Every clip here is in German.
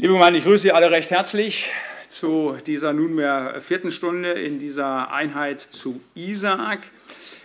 Liebe Gemeinde, ich grüße Sie alle recht herzlich zu dieser nunmehr vierten Stunde in dieser Einheit zu Isaak.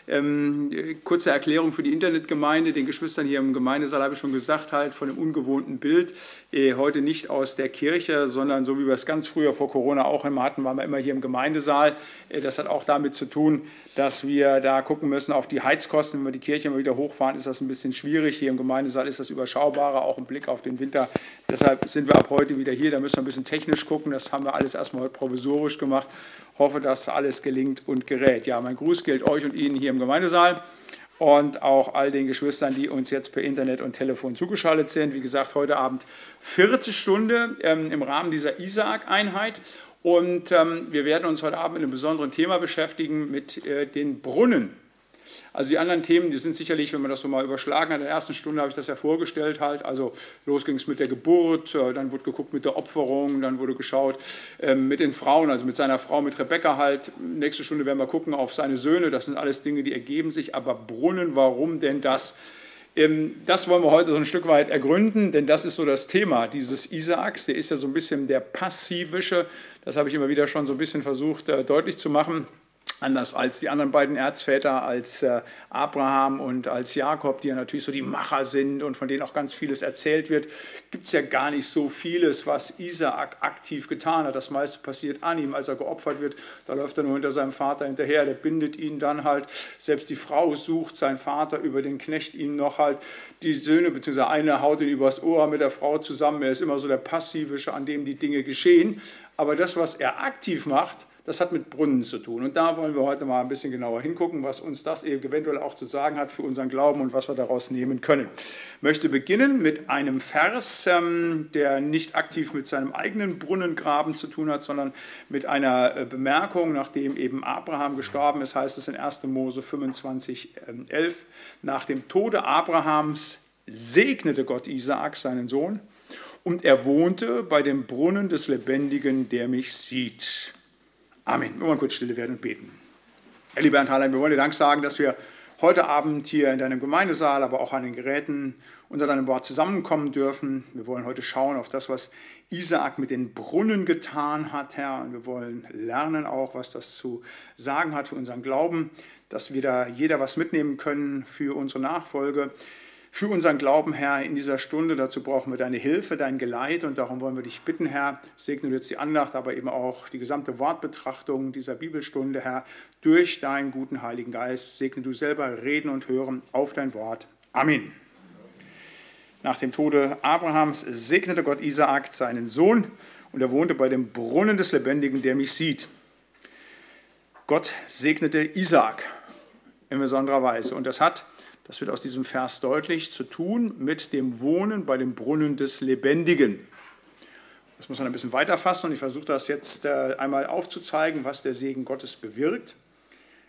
Ähm, kurze Erklärung für die Internetgemeinde, den Geschwistern hier im Gemeindesaal habe ich schon gesagt, halt von dem ungewohnten Bild. Äh, heute nicht aus der Kirche, sondern so wie wir es ganz früher vor Corona auch immer hatten, waren wir immer hier im Gemeindesaal. Äh, das hat auch damit zu tun, dass wir da gucken müssen auf die Heizkosten. Wenn wir die Kirche immer wieder hochfahren, ist das ein bisschen schwierig. Hier im Gemeindesaal ist das überschaubarer, auch im Blick auf den Winter. Deshalb sind wir ab heute wieder hier. Da müssen wir ein bisschen technisch gucken. Das haben wir alles erstmal heute provisorisch gemacht hoffe, dass alles gelingt und gerät. Ja, mein Gruß gilt euch und Ihnen hier im Gemeindesaal und auch all den Geschwistern, die uns jetzt per Internet und Telefon zugeschaltet sind. Wie gesagt, heute Abend vierte Stunde ähm, im Rahmen dieser Isaak-Einheit. Und ähm, wir werden uns heute Abend mit einem besonderen Thema beschäftigen, mit äh, den Brunnen. Also die anderen Themen, die sind sicherlich, wenn man das so mal überschlagen hat, in der ersten Stunde habe ich das ja vorgestellt halt. Also los ging es mit der Geburt, äh, dann wurde geguckt mit der Opferung, dann wurde geschaut ähm, mit den Frauen, also mit seiner Frau, mit Rebecca halt. Nächste Stunde werden wir gucken auf seine Söhne. Das sind alles Dinge, die ergeben sich. Aber Brunnen, warum denn das? Ähm, das wollen wir heute so ein Stück weit ergründen, denn das ist so das Thema dieses Isaaks. Der ist ja so ein bisschen der passivische, das habe ich immer wieder schon so ein bisschen versucht äh, deutlich zu machen anders als die anderen beiden Erzväter, als äh, Abraham und als Jakob, die ja natürlich so die Macher sind und von denen auch ganz vieles erzählt wird, gibt es ja gar nicht so vieles, was Isaak aktiv getan hat. Das meiste passiert an ihm, als er geopfert wird. Da läuft er nur hinter seinem Vater hinterher, der bindet ihn dann halt. Selbst die Frau sucht sein Vater über den Knecht ihn noch halt. Die Söhne, beziehungsweise eine haut ihn übers Ohr mit der Frau zusammen. Er ist immer so der Passivische, an dem die Dinge geschehen. Aber das, was er aktiv macht, das hat mit Brunnen zu tun. Und da wollen wir heute mal ein bisschen genauer hingucken, was uns das eben eventuell auch zu sagen hat für unseren Glauben und was wir daraus nehmen können. Ich möchte beginnen mit einem Vers, ähm, der nicht aktiv mit seinem eigenen Brunnengraben zu tun hat, sondern mit einer äh, Bemerkung, nachdem eben Abraham gestorben ist, heißt es in 1. Mose 25, 11, nach dem Tode Abrahams segnete Gott Isaak, seinen Sohn, und er wohnte bei dem Brunnen des Lebendigen, der mich sieht. Amen. Wir wollen kurz stille werden und beten. Herr lieber Herr Thaler, wir wollen dir Dank sagen, dass wir heute Abend hier in deinem Gemeindesaal, aber auch an den Geräten unter deinem Wort zusammenkommen dürfen. Wir wollen heute schauen auf das, was Isaak mit den Brunnen getan hat, Herr. Und wir wollen lernen auch, was das zu sagen hat für unseren Glauben, dass wir da jeder was mitnehmen können für unsere Nachfolge für unseren Glauben, Herr, in dieser Stunde. Dazu brauchen wir deine Hilfe, dein Geleit und darum wollen wir dich bitten, Herr, segne jetzt die Andacht, aber eben auch die gesamte Wortbetrachtung dieser Bibelstunde, Herr, durch deinen guten Heiligen Geist. Segne du selber reden und hören auf dein Wort. Amen. Nach dem Tode Abrahams segnete Gott Isaak, seinen Sohn, und er wohnte bei dem Brunnen des Lebendigen, der mich sieht. Gott segnete Isaak in besonderer Weise. Und das hat das wird aus diesem Vers deutlich, zu tun mit dem Wohnen bei dem Brunnen des Lebendigen. Das muss man ein bisschen weiter fassen und ich versuche das jetzt äh, einmal aufzuzeigen, was der Segen Gottes bewirkt.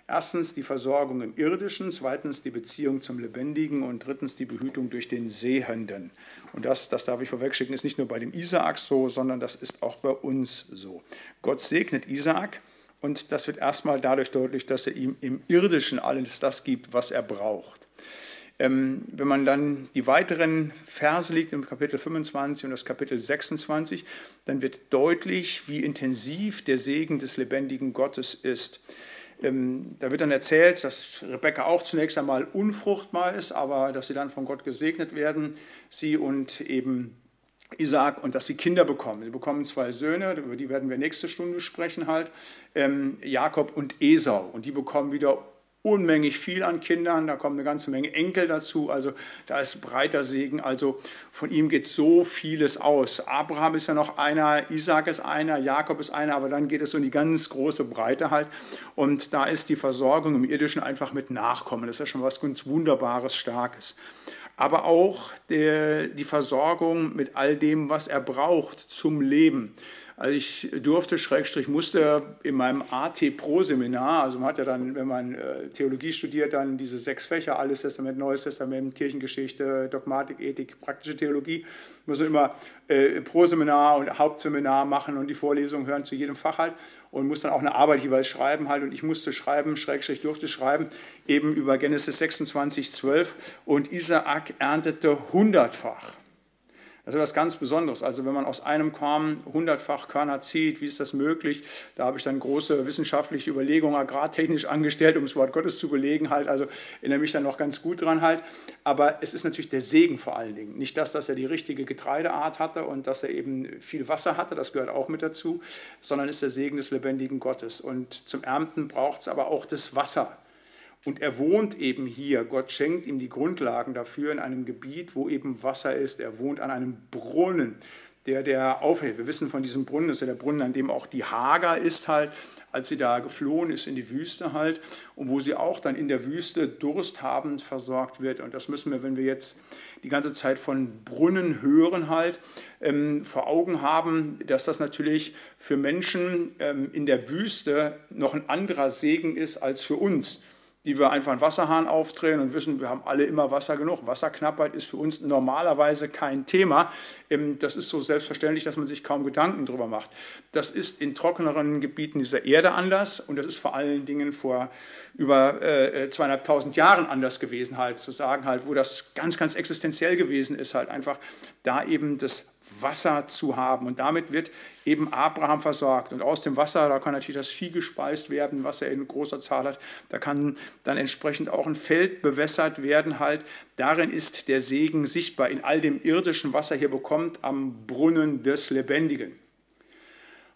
Erstens die Versorgung im Irdischen, zweitens die Beziehung zum Lebendigen und drittens die Behütung durch den Sehenden. Und das, das darf ich vorwegschicken, ist nicht nur bei dem Isaak so, sondern das ist auch bei uns so. Gott segnet Isaak und das wird erstmal dadurch deutlich, dass er ihm im Irdischen alles das gibt, was er braucht. Ähm, wenn man dann die weiteren Verse liegt im Kapitel 25 und das Kapitel 26, dann wird deutlich, wie intensiv der Segen des lebendigen Gottes ist. Ähm, da wird dann erzählt, dass Rebekka auch zunächst einmal unfruchtbar ist, aber dass sie dann von Gott gesegnet werden, sie und eben Isaac und dass sie Kinder bekommen. Sie bekommen zwei Söhne, über die werden wir nächste Stunde sprechen halt, ähm, Jakob und Esau. Und die bekommen wieder unmänglich viel an Kindern, da kommen eine ganze Menge Enkel dazu, also da ist breiter Segen, also von ihm geht so vieles aus. Abraham ist ja noch einer, Isaac ist einer, Jakob ist einer, aber dann geht es in die ganz große Breite halt und da ist die Versorgung im Irdischen einfach mit Nachkommen, das ist ja schon was ganz Wunderbares, Starkes. Aber auch die Versorgung mit all dem, was er braucht zum Leben. Also ich durfte, Schrägstrich musste in meinem AT-Pro-Seminar, also man hat ja dann, wenn man äh, Theologie studiert, dann diese sechs Fächer, Altes Testament, Neues Testament, Kirchengeschichte, Dogmatik, Ethik, praktische Theologie, muss man immer äh, Pro-Seminar und Hauptseminar machen und die Vorlesungen hören zu jedem Fach halt und muss dann auch eine Arbeit jeweils schreiben halt und ich musste schreiben, Schrägstrich durfte schreiben, eben über Genesis 26, 12 und Isaak erntete hundertfach. Das ist etwas ganz Besonderes. Also wenn man aus einem Korn hundertfach Körner zieht, wie ist das möglich? Da habe ich dann große wissenschaftliche Überlegungen agrartechnisch angestellt, um das Wort Gottes zu belegen halt. Also erinnere mich dann noch ganz gut dran halt. Aber es ist natürlich der Segen vor allen Dingen. Nicht das, dass er die richtige Getreideart hatte und dass er eben viel Wasser hatte, das gehört auch mit dazu, sondern es ist der Segen des lebendigen Gottes. Und zum Ernten braucht es aber auch das Wasser. Und er wohnt eben hier. Gott schenkt ihm die Grundlagen dafür in einem Gebiet, wo eben Wasser ist. Er wohnt an einem Brunnen, der der aufhält. Wir wissen von diesem Brunnen, das ist ja der Brunnen, an dem auch die Hager ist halt, als sie da geflohen ist in die Wüste halt und wo sie auch dann in der Wüste dursthabend versorgt wird. Und das müssen wir, wenn wir jetzt die ganze Zeit von Brunnen hören halt, ähm, vor Augen haben, dass das natürlich für Menschen ähm, in der Wüste noch ein anderer Segen ist als für uns die wir einfach einen Wasserhahn aufdrehen und wissen, wir haben alle immer Wasser genug. Wasserknappheit ist für uns normalerweise kein Thema. Ähm, das ist so selbstverständlich, dass man sich kaum Gedanken darüber macht. Das ist in trockeneren Gebieten dieser Erde anders und das ist vor allen Dingen vor über äh, zweieinhalbtausend Jahren anders gewesen, halt zu sagen, halt, wo das ganz, ganz existenziell gewesen ist, halt einfach da eben das Wasser zu haben. Und damit wird eben Abraham versorgt. Und aus dem Wasser, da kann natürlich das Vieh gespeist werden, was er in großer Zahl hat. Da kann dann entsprechend auch ein Feld bewässert werden. Halt. Darin ist der Segen sichtbar, in all dem irdischen, was er hier bekommt, am Brunnen des Lebendigen.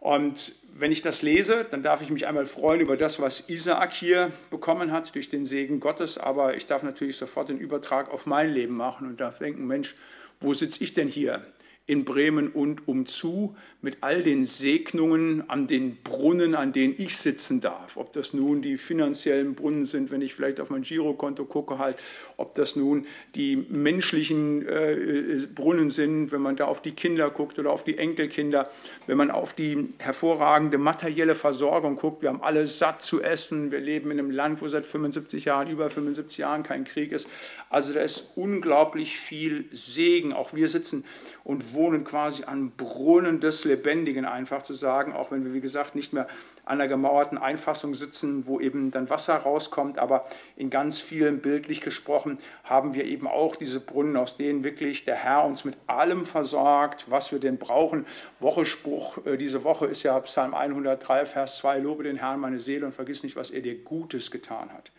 Und wenn ich das lese, dann darf ich mich einmal freuen über das, was Isaak hier bekommen hat durch den Segen Gottes, aber ich darf natürlich sofort den Übertrag auf mein Leben machen und darf denken, Mensch, wo sitze ich denn hier? In Bremen und umzu mit all den Segnungen an den Brunnen, an denen ich sitzen darf. Ob das nun die finanziellen Brunnen sind, wenn ich vielleicht auf mein Girokonto gucke, halt, ob das nun die menschlichen äh, Brunnen sind, wenn man da auf die Kinder guckt oder auf die Enkelkinder, wenn man auf die hervorragende materielle Versorgung guckt. Wir haben alle satt zu essen. Wir leben in einem Land, wo seit 75 Jahren, über 75 Jahren kein Krieg ist. Also da ist unglaublich viel Segen. Auch wir sitzen und wohnen quasi an Brunnen des Lebendigen, einfach zu sagen, auch wenn wir, wie gesagt, nicht mehr an einer gemauerten Einfassung sitzen, wo eben dann Wasser rauskommt, aber in ganz vielen, bildlich gesprochen, haben wir eben auch diese Brunnen, aus denen wirklich der Herr uns mit allem versorgt, was wir denn brauchen. Wochespruch äh, diese Woche ist ja Psalm 103, Vers 2, Lobe den Herrn, meine Seele, und vergiss nicht, was er dir Gutes getan hat.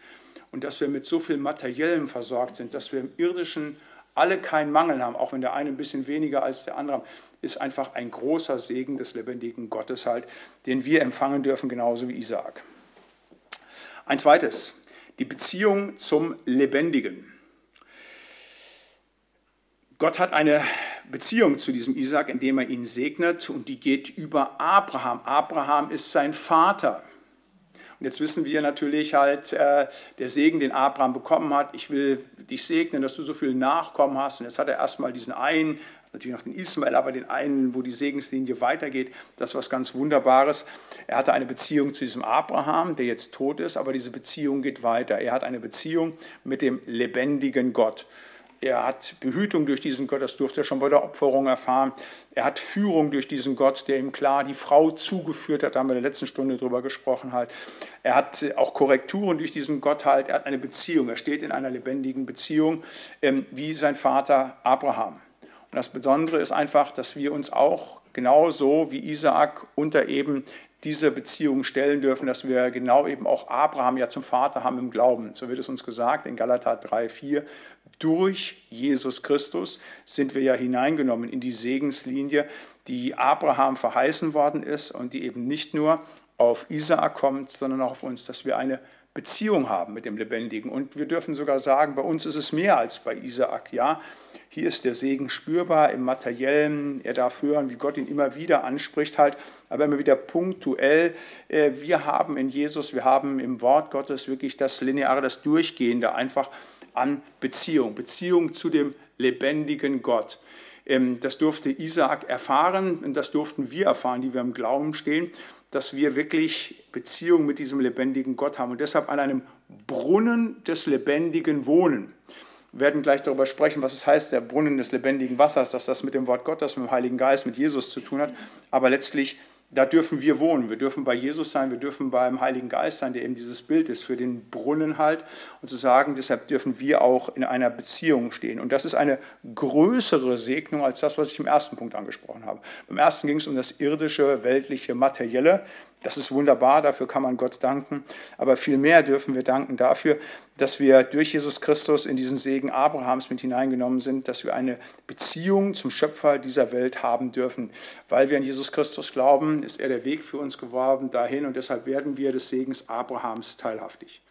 Und dass wir mit so viel Materiellem versorgt sind, dass wir im irdischen alle keinen Mangel haben, auch wenn der eine ein bisschen weniger als der andere, ist einfach ein großer Segen des lebendigen Gottes halt, den wir empfangen dürfen, genauso wie Isaak. Ein zweites, die Beziehung zum Lebendigen. Gott hat eine Beziehung zu diesem Isaak, indem er ihn segnet und die geht über Abraham. Abraham ist sein Vater. Und jetzt wissen wir natürlich halt, äh, der Segen, den Abraham bekommen hat, ich will dich segnen, dass du so viele Nachkommen hast. Und jetzt hat er erstmal diesen einen, natürlich noch den Ismael, aber den einen, wo die Segenslinie weitergeht. Das ist was ganz Wunderbares. Er hatte eine Beziehung zu diesem Abraham, der jetzt tot ist, aber diese Beziehung geht weiter. Er hat eine Beziehung mit dem lebendigen Gott. Er hat Behütung durch diesen Gott, das durfte er schon bei der Opferung erfahren. Er hat Führung durch diesen Gott, der ihm klar die Frau zugeführt hat, da haben wir in der letzten Stunde drüber gesprochen halt. Er hat auch Korrekturen durch diesen Gott halt. Er hat eine Beziehung, er steht in einer lebendigen Beziehung ähm, wie sein Vater Abraham. Und das Besondere ist einfach, dass wir uns auch genauso wie Isaak unter eben diese Beziehung stellen dürfen, dass wir genau eben auch Abraham ja zum Vater haben im Glauben. So wird es uns gesagt in Galater 3, 4. Durch Jesus Christus sind wir ja hineingenommen in die Segenslinie, die Abraham verheißen worden ist und die eben nicht nur auf Isaak kommt, sondern auch auf uns, dass wir eine Beziehung haben mit dem Lebendigen. Und wir dürfen sogar sagen, bei uns ist es mehr als bei Isaak. Ja, hier ist der Segen spürbar im Materiellen. Er darf hören, wie Gott ihn immer wieder anspricht, halt, aber immer wieder punktuell. Äh, wir haben in Jesus, wir haben im Wort Gottes wirklich das Lineare, das Durchgehende einfach an Beziehung, Beziehung zu dem lebendigen Gott. Ähm, das durfte Isaak erfahren und das durften wir erfahren, die wir im Glauben stehen, dass wir wirklich Beziehung mit diesem lebendigen Gott haben und deshalb an einem Brunnen des Lebendigen wohnen. Wir werden gleich darüber sprechen, was es heißt, der Brunnen des lebendigen Wassers, dass das mit dem Wort Gottes, mit dem Heiligen Geist, mit Jesus zu tun hat. Aber letztlich da dürfen wir wohnen. Wir dürfen bei Jesus sein, wir dürfen beim Heiligen Geist sein, der eben dieses Bild ist für den Brunnen halt. Und zu sagen, deshalb dürfen wir auch in einer Beziehung stehen. Und das ist eine größere Segnung als das, was ich im ersten Punkt angesprochen habe. Beim ersten ging es um das irdische, weltliche, materielle. Das ist wunderbar, dafür kann man Gott danken. Aber vielmehr dürfen wir danken dafür, dass wir durch Jesus Christus in diesen Segen Abrahams mit hineingenommen sind, dass wir eine Beziehung zum Schöpfer dieser Welt haben dürfen. Weil wir an Jesus Christus glauben, ist er der Weg für uns geworden dahin und deshalb werden wir des Segens Abrahams teilhaftig.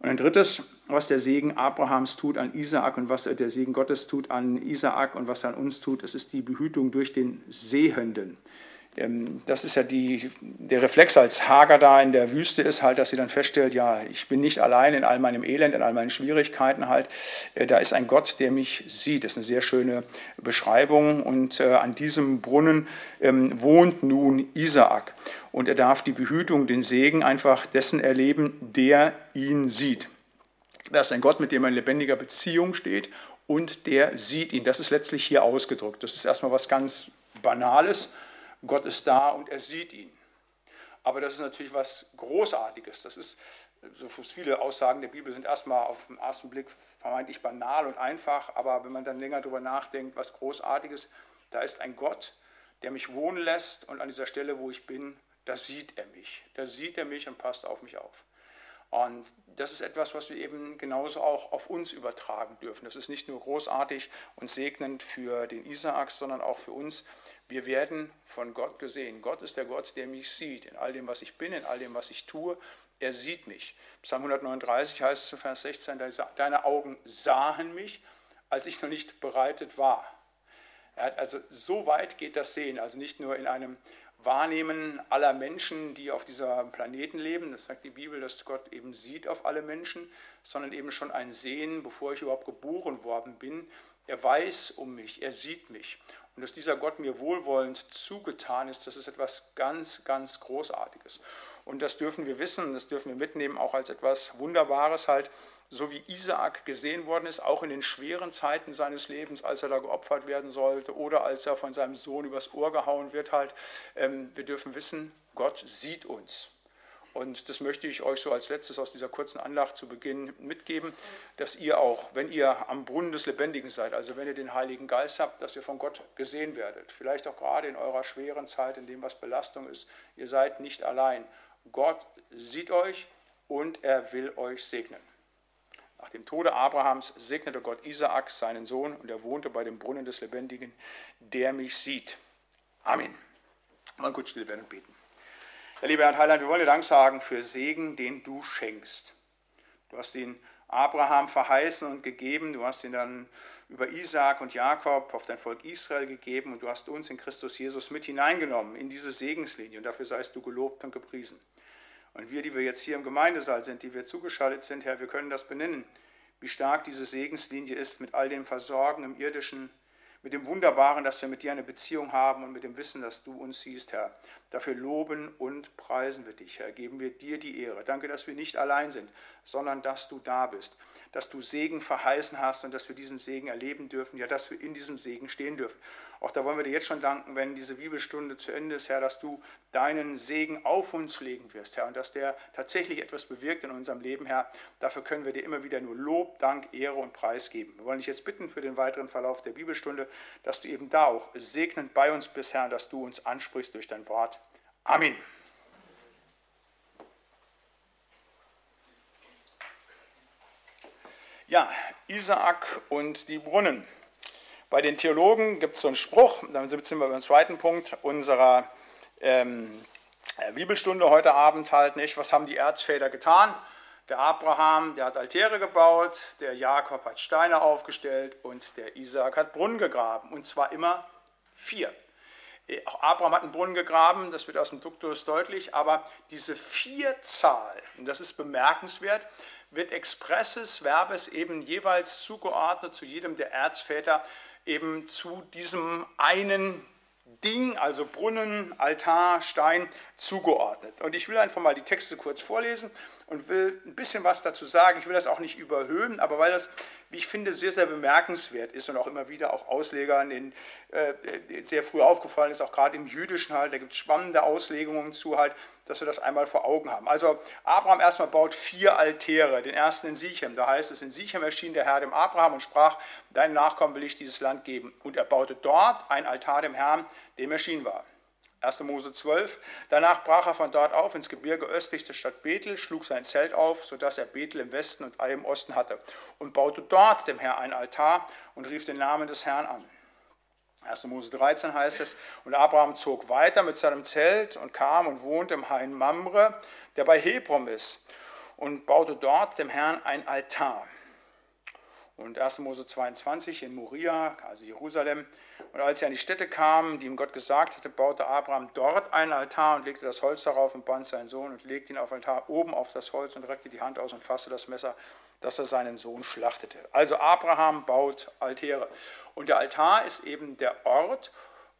Und ein drittes, was der Segen Abrahams tut an Isaak und was der Segen Gottes tut an Isaak und was er an uns tut, das ist die Behütung durch den Sehenden. Ähm, das ist ja die, der Reflex, als Hager da in der Wüste ist, halt, dass sie dann feststellt, ja, ich bin nicht allein in all meinem Elend, in all meinen Schwierigkeiten halt. Äh, da ist ein Gott, der mich sieht. Das ist eine sehr schöne Beschreibung. Und äh, an diesem Brunnen ähm, wohnt nun Isaak. Und er darf die Behütung, den Segen einfach dessen erleben, der ihn sieht. Das ist ein Gott, mit dem er in lebendiger Beziehung steht und der sieht ihn. Das ist letztlich hier ausgedrückt. Das ist erstmal was ganz Banales Gott ist da und er sieht ihn. Aber das ist natürlich was Großartiges. Das ist, so viele Aussagen der Bibel sind erstmal auf den ersten Blick vermeintlich banal und einfach, aber wenn man dann länger darüber nachdenkt, was Großartiges, da ist ein Gott, der mich wohnen lässt und an dieser Stelle, wo ich bin, da sieht er mich. Da sieht er mich und passt auf mich auf. Und das ist etwas, was wir eben genauso auch auf uns übertragen dürfen. Das ist nicht nur großartig und segnend für den Isaak, sondern auch für uns. Wir werden von Gott gesehen. Gott ist der Gott, der mich sieht, in all dem, was ich bin, in all dem, was ich tue. Er sieht mich. Psalm 139 heißt es zu Vers 16, deine Augen sahen mich, als ich noch nicht bereitet war. also so weit geht das Sehen, also nicht nur in einem Wahrnehmen aller Menschen, die auf dieser Planeten leben. Das sagt die Bibel, dass Gott eben sieht auf alle Menschen, sondern eben schon ein Sehen, bevor ich überhaupt geboren worden bin. Er weiß um mich, er sieht mich. Und dass dieser Gott mir wohlwollend zugetan ist, das ist etwas ganz, ganz Großartiges. Und das dürfen wir wissen, das dürfen wir mitnehmen, auch als etwas Wunderbares halt, so wie Isaak gesehen worden ist, auch in den schweren Zeiten seines Lebens, als er da geopfert werden sollte oder als er von seinem Sohn übers Ohr gehauen wird halt. Ähm, wir dürfen wissen, Gott sieht uns. Und das möchte ich euch so als letztes aus dieser kurzen Anlacht zu Beginn mitgeben, dass ihr auch, wenn ihr am Brunnen des Lebendigen seid, also wenn ihr den Heiligen Geist habt, dass ihr von Gott gesehen werdet. Vielleicht auch gerade in eurer schweren Zeit, in dem was Belastung ist. Ihr seid nicht allein. Gott sieht euch und er will euch segnen. Nach dem Tode Abrahams segnete Gott Isaak, seinen Sohn, und er wohnte bei dem Brunnen des Lebendigen, der mich sieht. Amen. Mal kurz still werden und beten. Ja, lieber Herr Heiland, wir wollen dir Dank sagen für Segen, den du schenkst. Du hast ihn Abraham verheißen und gegeben, du hast ihn dann über Isaak und Jakob auf dein Volk Israel gegeben und du hast uns in Christus Jesus mit hineingenommen in diese Segenslinie und dafür seist du gelobt und gepriesen. Und wir, die wir jetzt hier im Gemeindesaal sind, die wir zugeschaltet sind, Herr, wir können das benennen, wie stark diese Segenslinie ist mit all dem Versorgen im irdischen, mit dem Wunderbaren, dass wir mit dir eine Beziehung haben und mit dem Wissen, dass du uns siehst, Herr. Dafür loben und preisen wir dich, Herr. Geben wir dir die Ehre. Danke, dass wir nicht allein sind, sondern dass du da bist, dass du Segen verheißen hast und dass wir diesen Segen erleben dürfen, ja, dass wir in diesem Segen stehen dürfen. Auch da wollen wir dir jetzt schon danken, wenn diese Bibelstunde zu Ende ist, Herr, dass du deinen Segen auf uns legen wirst, Herr, und dass der tatsächlich etwas bewirkt in unserem Leben, Herr. Dafür können wir dir immer wieder nur Lob, Dank, Ehre und Preis geben. Wir wollen dich jetzt bitten für den weiteren Verlauf der Bibelstunde, dass du eben da auch segnend bei uns bist, Herr, dass du uns ansprichst durch dein Wort. Amen. Ja, Isaak und die Brunnen. Bei den Theologen gibt es so einen Spruch, dann sind wir beim zweiten Punkt unserer ähm, äh, Bibelstunde heute Abend halt nicht. Was haben die Erzväter getan? Der Abraham, der hat Altäre gebaut, der Jakob hat Steine aufgestellt und der Isaak hat Brunnen gegraben. Und zwar immer vier. Auch Abraham hat einen Brunnen gegraben, das wird aus dem Duktus deutlich, aber diese Vierzahl, und das ist bemerkenswert, wird expresses Verbes eben jeweils zugeordnet zu jedem der Erzväter, eben zu diesem einen Ding, also Brunnen, Altar, Stein, zugeordnet. Und ich will einfach mal die Texte kurz vorlesen und will ein bisschen was dazu sagen. Ich will das auch nicht überhöhen, aber weil das, wie ich finde, sehr, sehr bemerkenswert ist und auch immer wieder auch Auslegern in, äh, sehr früh aufgefallen ist, auch gerade im Jüdischen halt, da gibt es spannende Auslegungen zu halt, dass wir das einmal vor Augen haben. Also Abraham erstmal baut vier Altäre, den ersten in Sichem, da heißt es, in Sichem erschien der Herr dem Abraham und sprach, deinen Nachkommen will ich dieses Land geben. Und er baute dort ein Altar dem Herrn, dem erschienen war. 1. Mose 12. Danach brach er von dort auf ins Gebirge östlich der Stadt Bethel, schlug sein Zelt auf, sodass er Bethel im Westen und Ai im Osten hatte, und baute dort dem Herrn ein Altar und rief den Namen des Herrn an. 1. Mose 13 heißt es, und Abraham zog weiter mit seinem Zelt und kam und wohnte im Hain Mamre, der bei Hebron ist, und baute dort dem Herrn ein Altar. Und 1. Mose 22 in Moria, also Jerusalem. Und als sie an die Stätte kamen, die ihm Gott gesagt hatte, baute Abraham dort einen Altar und legte das Holz darauf und band seinen Sohn und legte ihn auf den Altar oben auf das Holz und reckte die Hand aus und fasste das Messer, dass er seinen Sohn schlachtete. Also Abraham baut Altäre. Und der Altar ist eben der Ort,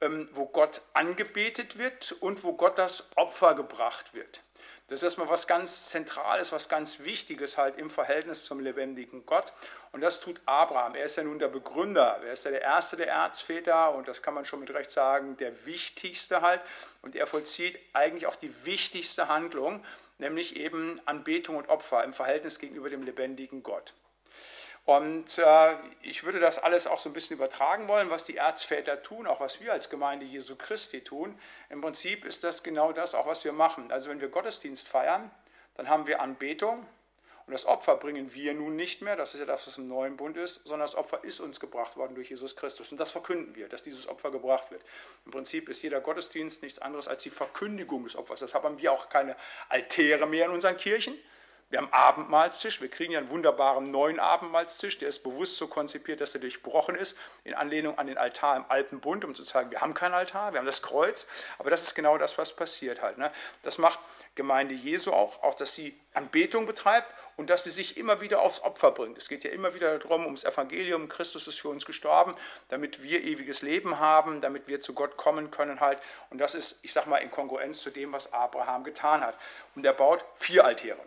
ähm, wo Gott angebetet wird und wo Gott das Opfer gebracht wird. Das ist erstmal was ganz Zentrales, was ganz Wichtiges halt im Verhältnis zum lebendigen Gott. Und das tut Abraham. Er ist ja nun der Begründer. Er ist ja der erste der Erzväter und das kann man schon mit Recht sagen, der wichtigste halt. Und er vollzieht eigentlich auch die wichtigste Handlung, nämlich eben Anbetung und Opfer im Verhältnis gegenüber dem lebendigen Gott. Und äh, ich würde das alles auch so ein bisschen übertragen wollen, was die Erzväter tun, auch was wir als Gemeinde Jesu Christi tun. Im Prinzip ist das genau das auch, was wir machen. Also wenn wir Gottesdienst feiern, dann haben wir Anbetung und das Opfer bringen wir nun nicht mehr, das ist ja das, was im neuen Bund ist, sondern das Opfer ist uns gebracht worden durch Jesus Christus. Und das verkünden wir, dass dieses Opfer gebracht wird. Im Prinzip ist jeder Gottesdienst nichts anderes als die Verkündigung des Opfers. Deshalb haben wir auch keine Altäre mehr in unseren Kirchen, wir haben Abendmahlstisch, wir kriegen ja einen wunderbaren neuen Abendmahlstisch, der ist bewusst so konzipiert, dass er durchbrochen ist, in Anlehnung an den Altar im Alten Bund, um zu zeigen, wir haben kein Altar, wir haben das Kreuz, aber das ist genau das, was passiert halt. Ne? Das macht Gemeinde Jesu auch, auch, dass sie Anbetung betreibt und dass sie sich immer wieder aufs Opfer bringt. Es geht ja immer wieder darum, ums Evangelium, Christus ist für uns gestorben, damit wir ewiges Leben haben, damit wir zu Gott kommen können halt. Und das ist, ich sag mal, in Kongruenz zu dem, was Abraham getan hat. Und er baut vier Altäre.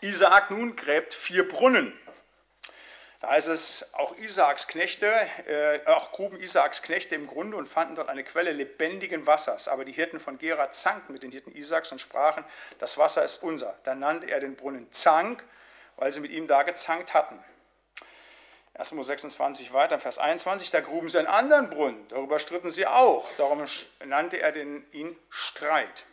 Isaak nun gräbt vier Brunnen. Da heißt es, auch Isaaks Knechte, äh, auch gruben Isaaks Knechte im Grunde und fanden dort eine Quelle lebendigen Wassers. Aber die Hirten von Gera zankten mit den Hirten Isaaks und sprachen, das Wasser ist unser. Dann nannte er den Brunnen Zank, weil sie mit ihm da gezankt hatten. 1. Mose 26 weiter, Vers 21, da gruben sie einen anderen Brunnen, darüber stritten sie auch, darum nannte er den, ihn Streit.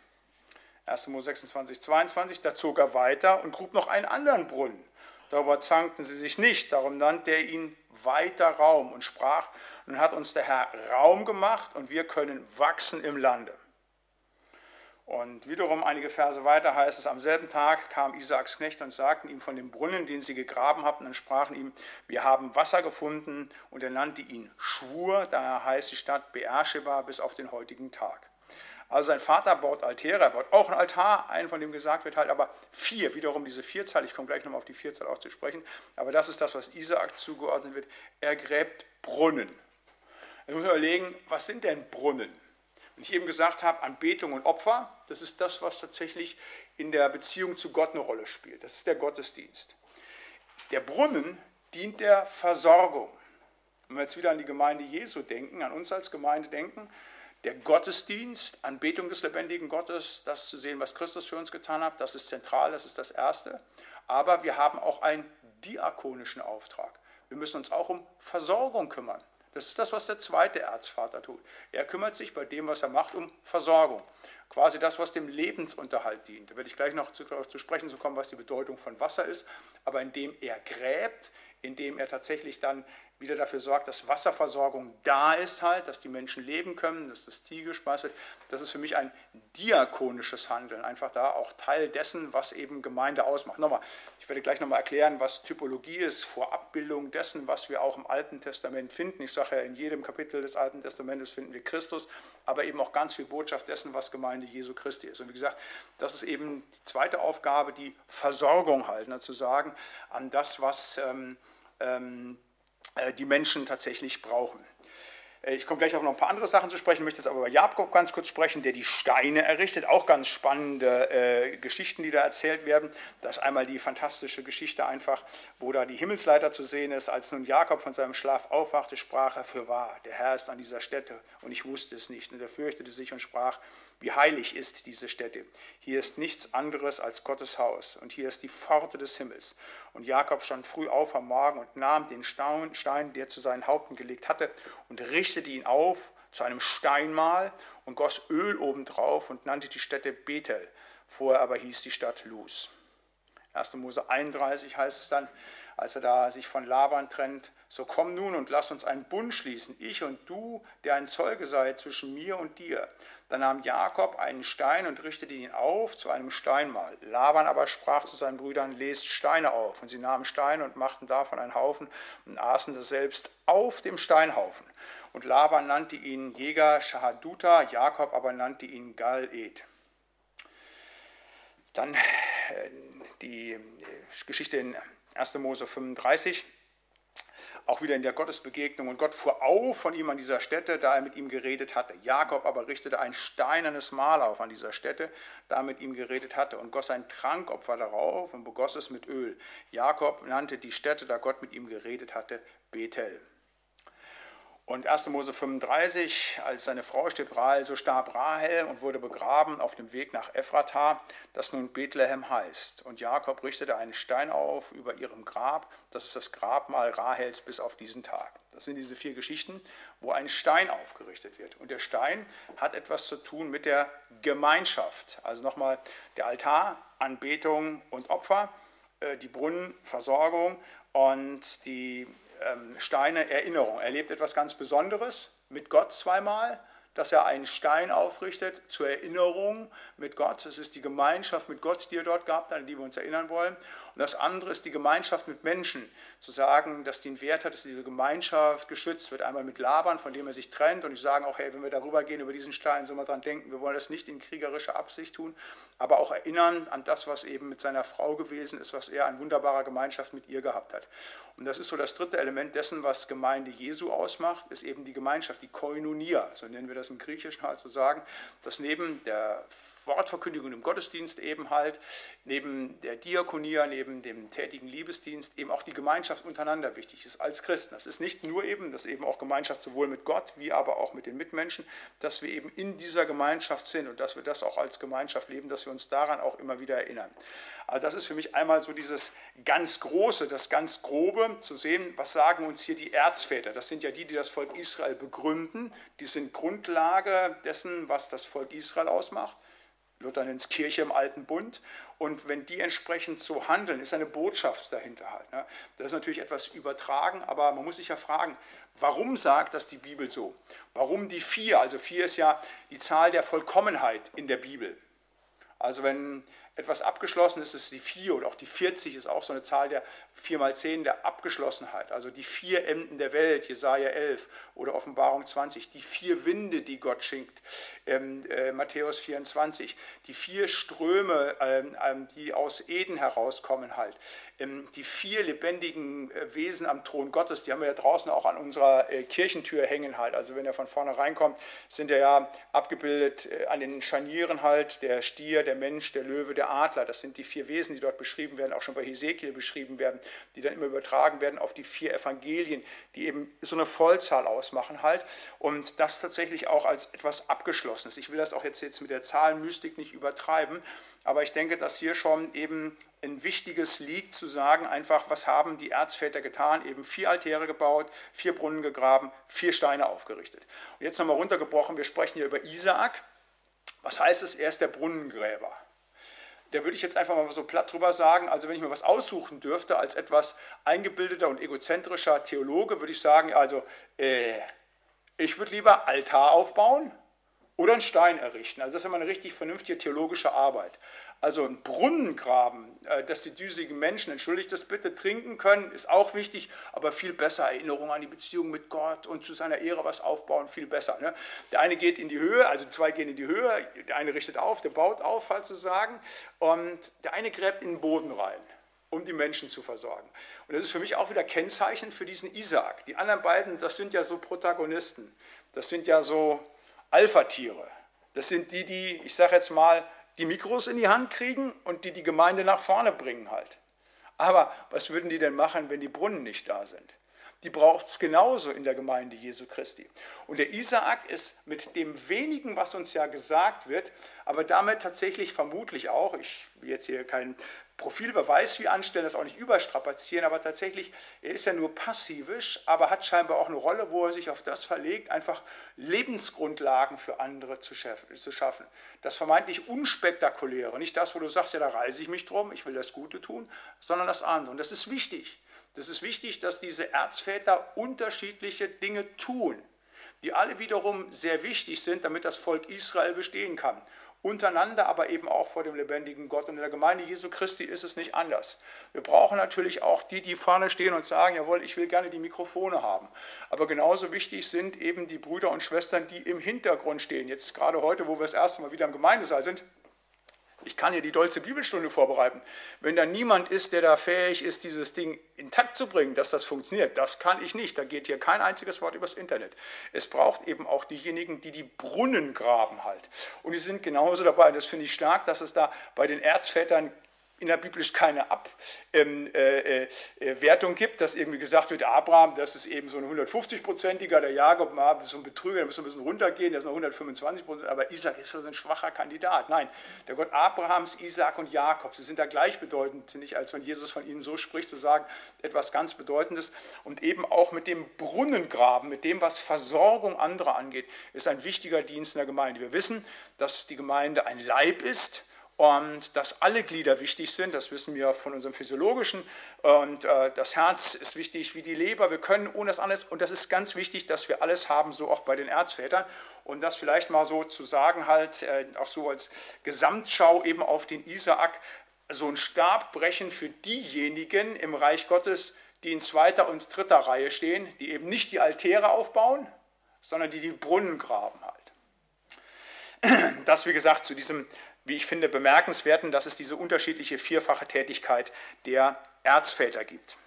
1. Mose 26, 22, da zog er weiter und grub noch einen anderen Brunnen. Darüber zankten sie sich nicht, darum nannte er ihn weiter Raum und sprach, nun hat uns der Herr Raum gemacht und wir können wachsen im Lande. Und wiederum einige Verse weiter heißt es, am selben Tag kam Isaaks Knechte und sagten ihm von dem Brunnen, den sie gegraben hatten, und sprachen ihm, wir haben Wasser gefunden, und er nannte ihn Schwur, daher heißt die Stadt Beersheba bis auf den heutigen Tag. Also sein Vater baut Altäre, er baut auch einen Altar, einen von dem gesagt wird halt, aber vier, wiederum diese Vierzahl, ich komme gleich nochmal auf die Vierzahl auch zu sprechen, aber das ist das, was Isaak zugeordnet wird, er gräbt Brunnen. Jetzt muss man überlegen, was sind denn Brunnen? Wenn ich eben gesagt habe, Anbetung und Opfer, das ist das, was tatsächlich in der Beziehung zu Gott eine Rolle spielt. Das ist der Gottesdienst. Der Brunnen dient der Versorgung. Wenn wir jetzt wieder an die Gemeinde Jesu denken, an uns als Gemeinde denken, der Gottesdienst, Anbetung des lebendigen Gottes, das zu sehen, was Christus für uns getan hat, das ist zentral, das ist das Erste. Aber wir haben auch einen diakonischen Auftrag. Wir müssen uns auch um Versorgung kümmern. Das ist das, was der zweite Erzvater tut. Er kümmert sich bei dem, was er macht, um Versorgung. Quasi das, was dem Lebensunterhalt dient. Da werde ich gleich noch zu, zu sprechen zu kommen, was die Bedeutung von Wasser ist. Aber indem er gräbt, indem er tatsächlich dann wieder dafür sorgt, dass Wasserversorgung da ist halt, dass die Menschen leben können, dass das Tier gespeist wird. Das ist für mich ein diakonisches Handeln, einfach da auch Teil dessen, was eben Gemeinde ausmacht. Nochmal, ich werde gleich nochmal erklären, was Typologie ist, Vorabbildung dessen, was wir auch im Alten Testament finden. Ich sage ja, in jedem Kapitel des Alten Testamentes finden wir Christus, aber eben auch ganz viel Botschaft dessen, was Gemeinde Jesu Christi ist. Und wie gesagt, das ist eben die zweite Aufgabe, die Versorgung halt, ne, zu sagen, an das, was ähm, ähm, äh, die Menschen tatsächlich brauchen. Äh, ich komme gleich auf noch ein paar andere Sachen zu sprechen, möchte jetzt aber über Jakob ganz kurz sprechen, der die Steine errichtet. Auch ganz spannende äh, Geschichten, die da erzählt werden. Da ist einmal die fantastische Geschichte einfach, wo da die Himmelsleiter zu sehen ist. Als nun Jakob von seinem Schlaf aufwachte, sprach er für wahr, der Herr ist an dieser Stätte und ich wusste es nicht. Und er fürchtete sich und sprach, wie heilig ist diese Stätte. Hier ist nichts anderes als Gottes Haus und hier ist die Pforte des Himmels. Und Jakob stand früh auf am Morgen und nahm den Stein, der zu seinen Haupten gelegt hatte, und richtete ihn auf zu einem Steinmal und goss Öl obendrauf und nannte die Stätte Bethel. Vorher aber hieß die Stadt Luz. 1. Mose 31 heißt es dann, als er da sich von Laban trennt, so komm nun und lass uns einen Bund schließen, ich und du, der ein Zeuge sei zwischen mir und dir. Dann nahm Jakob einen Stein und richtete ihn auf zu einem Steinmal. Laban aber sprach zu seinen Brüdern, lest Steine auf. Und sie nahmen Steine und machten davon einen Haufen und aßen das selbst auf dem Steinhaufen. Und Laban nannte ihn Jäger Shahaduta, Jakob aber nannte ihn Gal-Ed. Dann äh, die Geschichte in 1. Mose 35 auch wieder in der Gottesbegegnung. Und Gott fuhr auf von ihm an dieser Stätte, da er mit ihm geredet hatte. Jakob aber richtete ein steinernes Mal auf an dieser Stätte, da er mit ihm geredet hatte, und goss ein Trankopfer darauf und begoss es mit Öl. Jakob nannte die Stätte, da Gott mit ihm geredet hatte, Bethel. Und 1. Mose 35, als seine Frau stirbt, Rahel, so starb Rahel und wurde begraben auf dem Weg nach Ephrata, das nun Bethlehem heißt. Und Jakob richtete einen Stein auf über ihrem Grab. Das ist das Grabmal Rahels bis auf diesen Tag. Das sind diese vier Geschichten, wo ein Stein aufgerichtet wird. Und der Stein hat etwas zu tun mit der Gemeinschaft. Also nochmal der Altar, Anbetung und Opfer, äh, die Brunnenversorgung und die Steine Erinnerung. Er erlebt etwas ganz Besonderes mit Gott zweimal dass er einen Stein aufrichtet zur Erinnerung mit Gott. Das ist die Gemeinschaft mit Gott, die er dort gab, an die wir uns erinnern wollen. Und das andere ist die Gemeinschaft mit Menschen. Zu sagen, dass die einen Wert hat, dass diese Gemeinschaft geschützt wird. Einmal mit Labern, von dem er sich trennt. Und ich sage auch, hey, wenn wir darüber gehen, über diesen Stein, sollen wir daran denken, wir wollen das nicht in kriegerischer Absicht tun, aber auch erinnern an das, was eben mit seiner Frau gewesen ist, was er an wunderbarer Gemeinschaft mit ihr gehabt hat. Und das ist so das dritte Element dessen, was Gemeinde Jesu ausmacht, ist eben die Gemeinschaft, die Koinonia, so nennen wir das das im Griechischen halt so sagen, dass neben der Wortverkündigung im Gottesdienst eben halt, neben der Diakonia, neben dem tätigen Liebesdienst eben auch die Gemeinschaft untereinander wichtig ist als Christen. Das ist nicht nur eben, dass eben auch Gemeinschaft sowohl mit Gott wie aber auch mit den Mitmenschen, dass wir eben in dieser Gemeinschaft sind und dass wir das auch als Gemeinschaft leben, dass wir uns daran auch immer wieder erinnern. Also das ist für mich einmal so dieses ganz Große, das ganz Grobe zu sehen, was sagen uns hier die Erzväter. Das sind ja die, die das Volk Israel begründen. Die sind Grundlage dessen, was das Volk Israel ausmacht. Luther nennt es Kirche im Alten Bund. Und wenn die entsprechend so handeln, ist eine Botschaft dahinter halt. Ne? Das ist natürlich etwas übertragen, aber man muss sich ja fragen, warum sagt das die Bibel so? Warum die vier? Also vier ist ja die Zahl der Vollkommenheit in der Bibel. Also wenn etwas abgeschlossen ist, ist die 4 oder auch die 40 ist auch so eine Zahl der 4 mal 10 der Abgeschlossenheit. Also die vier Enden der Welt, Jesaja 11 oder Offenbarung 20, die vier Winde, die Gott schenkt, ähm, äh, Matthäus 24, die vier Ströme, ähm, ähm, die aus Eden herauskommen halt, ähm, die vier lebendigen äh, Wesen am Thron Gottes, die haben wir ja draußen auch an unserer äh, Kirchentür hängen halt. Also wenn er von vorne reinkommt, sind ja, ja abgebildet äh, an den Scharnieren halt der Stier, der Mensch, der Löwe, der der Adler. Das sind die vier Wesen, die dort beschrieben werden, auch schon bei Hesekiel beschrieben werden, die dann immer übertragen werden auf die vier Evangelien, die eben so eine Vollzahl ausmachen halt. Und das tatsächlich auch als etwas Abgeschlossenes. Ich will das auch jetzt, jetzt mit der Zahlenmystik nicht übertreiben, aber ich denke, dass hier schon eben ein wichtiges liegt, zu sagen, einfach, was haben die Erzväter getan? Eben vier Altäre gebaut, vier Brunnen gegraben, vier Steine aufgerichtet. Und jetzt nochmal runtergebrochen, wir sprechen hier über Isaak. Was heißt es? Er ist der Brunnengräber der würde ich jetzt einfach mal so platt drüber sagen, also wenn ich mir was aussuchen dürfte als etwas eingebildeter und egozentrischer Theologe, würde ich sagen, also äh, ich würde lieber Altar aufbauen oder einen Stein errichten. Also das ist immer eine richtig vernünftige theologische Arbeit. Also ein Brunnengraben, äh, dass die düsigen Menschen, entschuldigt das bitte, trinken können, ist auch wichtig, aber viel besser. Erinnerung an die Beziehung mit Gott und zu seiner Ehre was aufbauen, viel besser. Ne? Der eine geht in die Höhe, also zwei gehen in die Höhe, der eine richtet auf, der baut auf, halt zu sagen, und der eine gräbt in den Boden rein. um die Menschen zu versorgen. Und das ist für mich auch wieder kennzeichnend für diesen Isaak. Die anderen beiden, das sind ja so Protagonisten. Das sind ja so Alpha-Tiere. Das sind die, die, ich sage jetzt mal, die Mikros in die Hand kriegen und die die Gemeinde nach vorne bringen halt. Aber was würden die denn machen, wenn die Brunnen nicht da sind? Die braucht es genauso in der Gemeinde Jesu Christi. Und der Isaak ist mit dem wenigen, was uns ja gesagt wird, aber damit tatsächlich vermutlich auch, ich will jetzt hier Profilbeweis wie anstellen, das auch nicht überstrapazieren, aber tatsächlich, er ist ja nur passivisch, aber hat scheinbar auch eine Rolle, wo er sich auf das verlegt, einfach Lebensgrundlagen für andere zu schaffen. Das vermeintlich Unspektakuläre, nicht das, wo du sagst, ja, da reise ich mich drum, ich will das Gute tun, sondern das andere. Und das ist wichtig. Das ist wichtig, dass diese Erzväter unterschiedliche Dinge tun, die alle wiederum sehr wichtig sind, damit das Volk Israel bestehen kann untereinander, aber eben auch vor dem lebendigen Gott. Und in der Gemeinde Jesu Christi ist es nicht anders. Wir brauchen natürlich auch die, die vorne stehen und sagen, jawohl, ich will gerne die Mikrofone haben. Aber genauso wichtig sind eben die Brüder und Schwestern, die im Hintergrund stehen. Jetzt gerade heute, wo wir das erste Mal wieder im Gemeindesaal sind, ich kann hier die dolce Bibelstunde vorbereiten. Wenn da niemand ist, der da fähig ist, dieses Ding intakt zu bringen, dass das funktioniert, das kann ich nicht. Da geht hier kein einziges Wort übers Internet. Es braucht eben auch diejenigen, die die Brunnen graben halt. Und die sind genauso dabei. Das finde ich stark, dass es da bei den Erzvätern innerbiblisch keine Abwertung äh, äh, gibt, dass irgendwie gesagt wird, Abraham, das ist eben so ein 150-prozentiger, der Jakob mal so ein Betrüger, müssen wir ein bisschen runtergehen, der ist noch 125 Prozent, aber Isaac ist so ein schwacher Kandidat. Nein, der Gott Abrahams, Isaac und Jakob, sie sind da gleichbedeutend, nicht als wenn Jesus von ihnen so spricht, zu sagen, etwas ganz Bedeutendes und eben auch mit dem Brunnengraben, mit dem, was Versorgung anderer angeht, ist ein wichtiger Dienst in der Gemeinde. Wir wissen, dass die Gemeinde ein Leib ist, und dass alle Glieder wichtig sind, das wissen wir von unserem physiologischen. Und äh, das Herz ist wichtig wie die Leber. Wir können ohne das alles, und das ist ganz wichtig, dass wir alles haben, so auch bei den Erzvätern. Und das vielleicht mal so zu sagen, halt, äh, auch so als Gesamtschau eben auf den Isaak, so ein Stab brechen für diejenigen im Reich Gottes, die in zweiter und dritter Reihe stehen, die eben nicht die Altäre aufbauen, sondern die die Brunnen graben halt. Das, wie gesagt, zu diesem wie ich finde, bemerkenswerten, dass es diese unterschiedliche vierfache Tätigkeit der Erzväter gibt.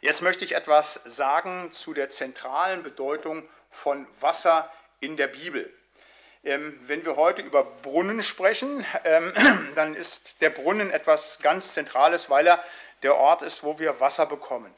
Jetzt möchte ich etwas sagen zu der zentralen Bedeutung von Wasser in der Bibel. Ähm, wenn wir heute über Brunnen sprechen, ähm, dann ist der Brunnen etwas ganz Zentrales, weil er der Ort ist, wo wir Wasser bekommen.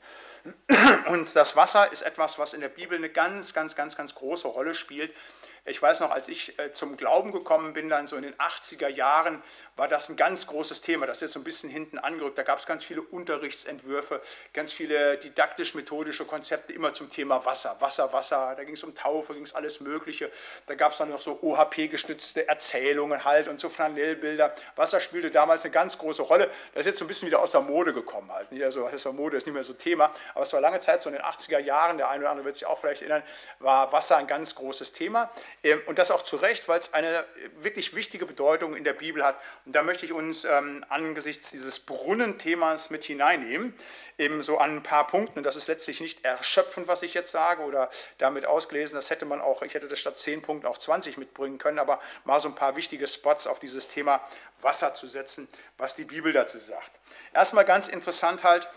Und das Wasser ist etwas, was in der Bibel eine ganz, ganz, ganz, ganz große Rolle spielt. Ich weiß noch, als ich äh, zum Glauben gekommen bin, dann so in den 80er Jahren, war das ein ganz großes Thema. Das ist jetzt so ein bisschen hinten angerückt. Da gab es ganz viele Unterrichtsentwürfe, ganz viele didaktisch-methodische Konzepte immer zum Thema Wasser. Wasser, Wasser, da ging es um Taufe, ging es alles Mögliche. Da gab es dann noch so OHP-gestützte Erzählungen halt und so Flanellbilder. Wasser spielte damals eine ganz große Rolle. Das ist jetzt so ein bisschen wieder aus der Mode gekommen halt. Also, ist der Mode, ist nicht mehr so Thema. Aber es war lange Zeit, so in den 80er Jahren, der eine oder andere wird sich auch vielleicht erinnern, war Wasser ein ganz großes Thema. Ähm, und das auch zu Recht, weil es eine wirklich wichtige Bedeutung in der Bibel hat. Und da möchte ich uns ähm, angesichts dieses Brunnenthemas mit hineinnehmen, eben so an ein paar Punkten. Und das ist letztlich nicht erschöpfend, was ich jetzt sage oder damit ausgelesen. Das hätte man auch, ich hätte das statt 10 Punkten auch 20 mitbringen können, aber mal so ein paar wichtige Spots auf dieses Thema Wasser zu setzen, was die Bibel dazu sagt. Erstmal ganz interessant halt,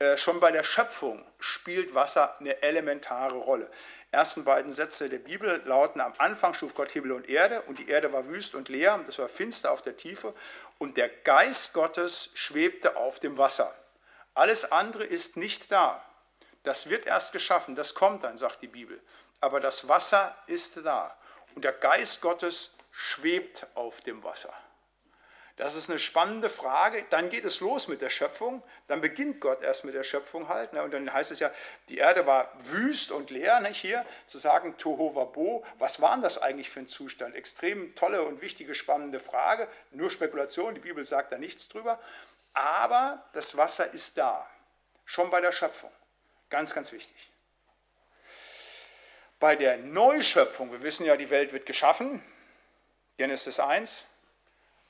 äh, schon bei der Schöpfung spielt Wasser eine elementare Rolle ersten beiden Sätze der Bibel lauten, am Anfang schuf Gott Himmel und Erde und die Erde war wüst und leer, das war finster auf der Tiefe und der Geist Gottes schwebte auf dem Wasser. Alles andere ist nicht da. Das wird erst geschaffen, das kommt dann, sagt die Bibel. Aber das Wasser ist da und der Geist Gottes schwebt auf dem Wasser. Das ist eine spannende Frage. Dann geht es los mit der Schöpfung. Dann beginnt Gott erst mit der Schöpfung halt. Ne? Und dann heißt es ja, die Erde war wüst und leer. Nicht hier zu sagen, Toho Wabo, was war denn das eigentlich für ein Zustand? Extrem tolle und wichtige, spannende Frage. Nur Spekulation, die Bibel sagt da nichts drüber. Aber das Wasser ist da. Schon bei der Schöpfung. Ganz, ganz wichtig. Bei der Neuschöpfung, wir wissen ja, die Welt wird geschaffen. Genesis 1,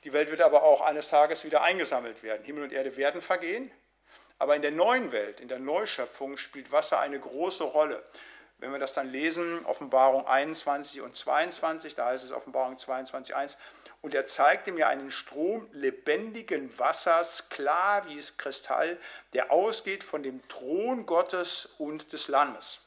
die Welt wird aber auch eines Tages wieder eingesammelt werden. Himmel und Erde werden vergehen, aber in der neuen Welt, in der Neuschöpfung spielt Wasser eine große Rolle. Wenn wir das dann lesen, Offenbarung 21 und 22, da heißt es Offenbarung 22, 1, und er zeigte mir einen Strom lebendigen Wassers, klar wie es Kristall, der ausgeht von dem Thron Gottes und des Lammes.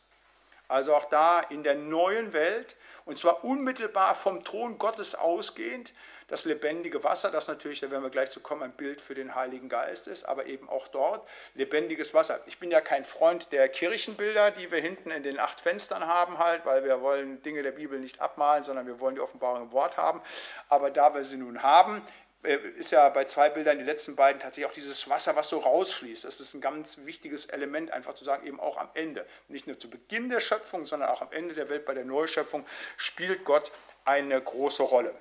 Also auch da in der neuen Welt, und zwar unmittelbar vom Thron Gottes ausgehend, das lebendige Wasser, das natürlich, da werden wir gleich zu kommen, ein Bild für den Heiligen Geist ist, aber eben auch dort lebendiges Wasser. Ich bin ja kein Freund der Kirchenbilder, die wir hinten in den acht Fenstern haben, halt, weil wir wollen Dinge der Bibel nicht abmalen, sondern wir wollen die Offenbarung im Wort haben. Aber da wir sie nun haben, äh, ist ja bei zwei Bildern, die letzten beiden, tatsächlich auch dieses Wasser, was so rausfließt. Das ist ein ganz wichtiges Element, einfach zu sagen, eben auch am Ende. Nicht nur zu Beginn der Schöpfung, sondern auch am Ende der Welt bei der Neuschöpfung spielt Gott eine große Rolle.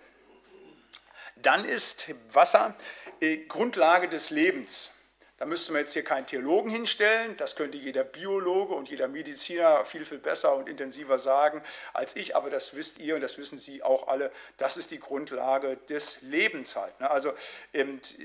Dann ist Wasser äh, Grundlage des Lebens. Da müssten wir jetzt hier keinen Theologen hinstellen, das könnte jeder Biologe und jeder Mediziner viel, viel besser und intensiver sagen als ich, aber das wisst ihr und das wissen Sie auch alle, das ist die Grundlage des Lebens halt. Ne? Also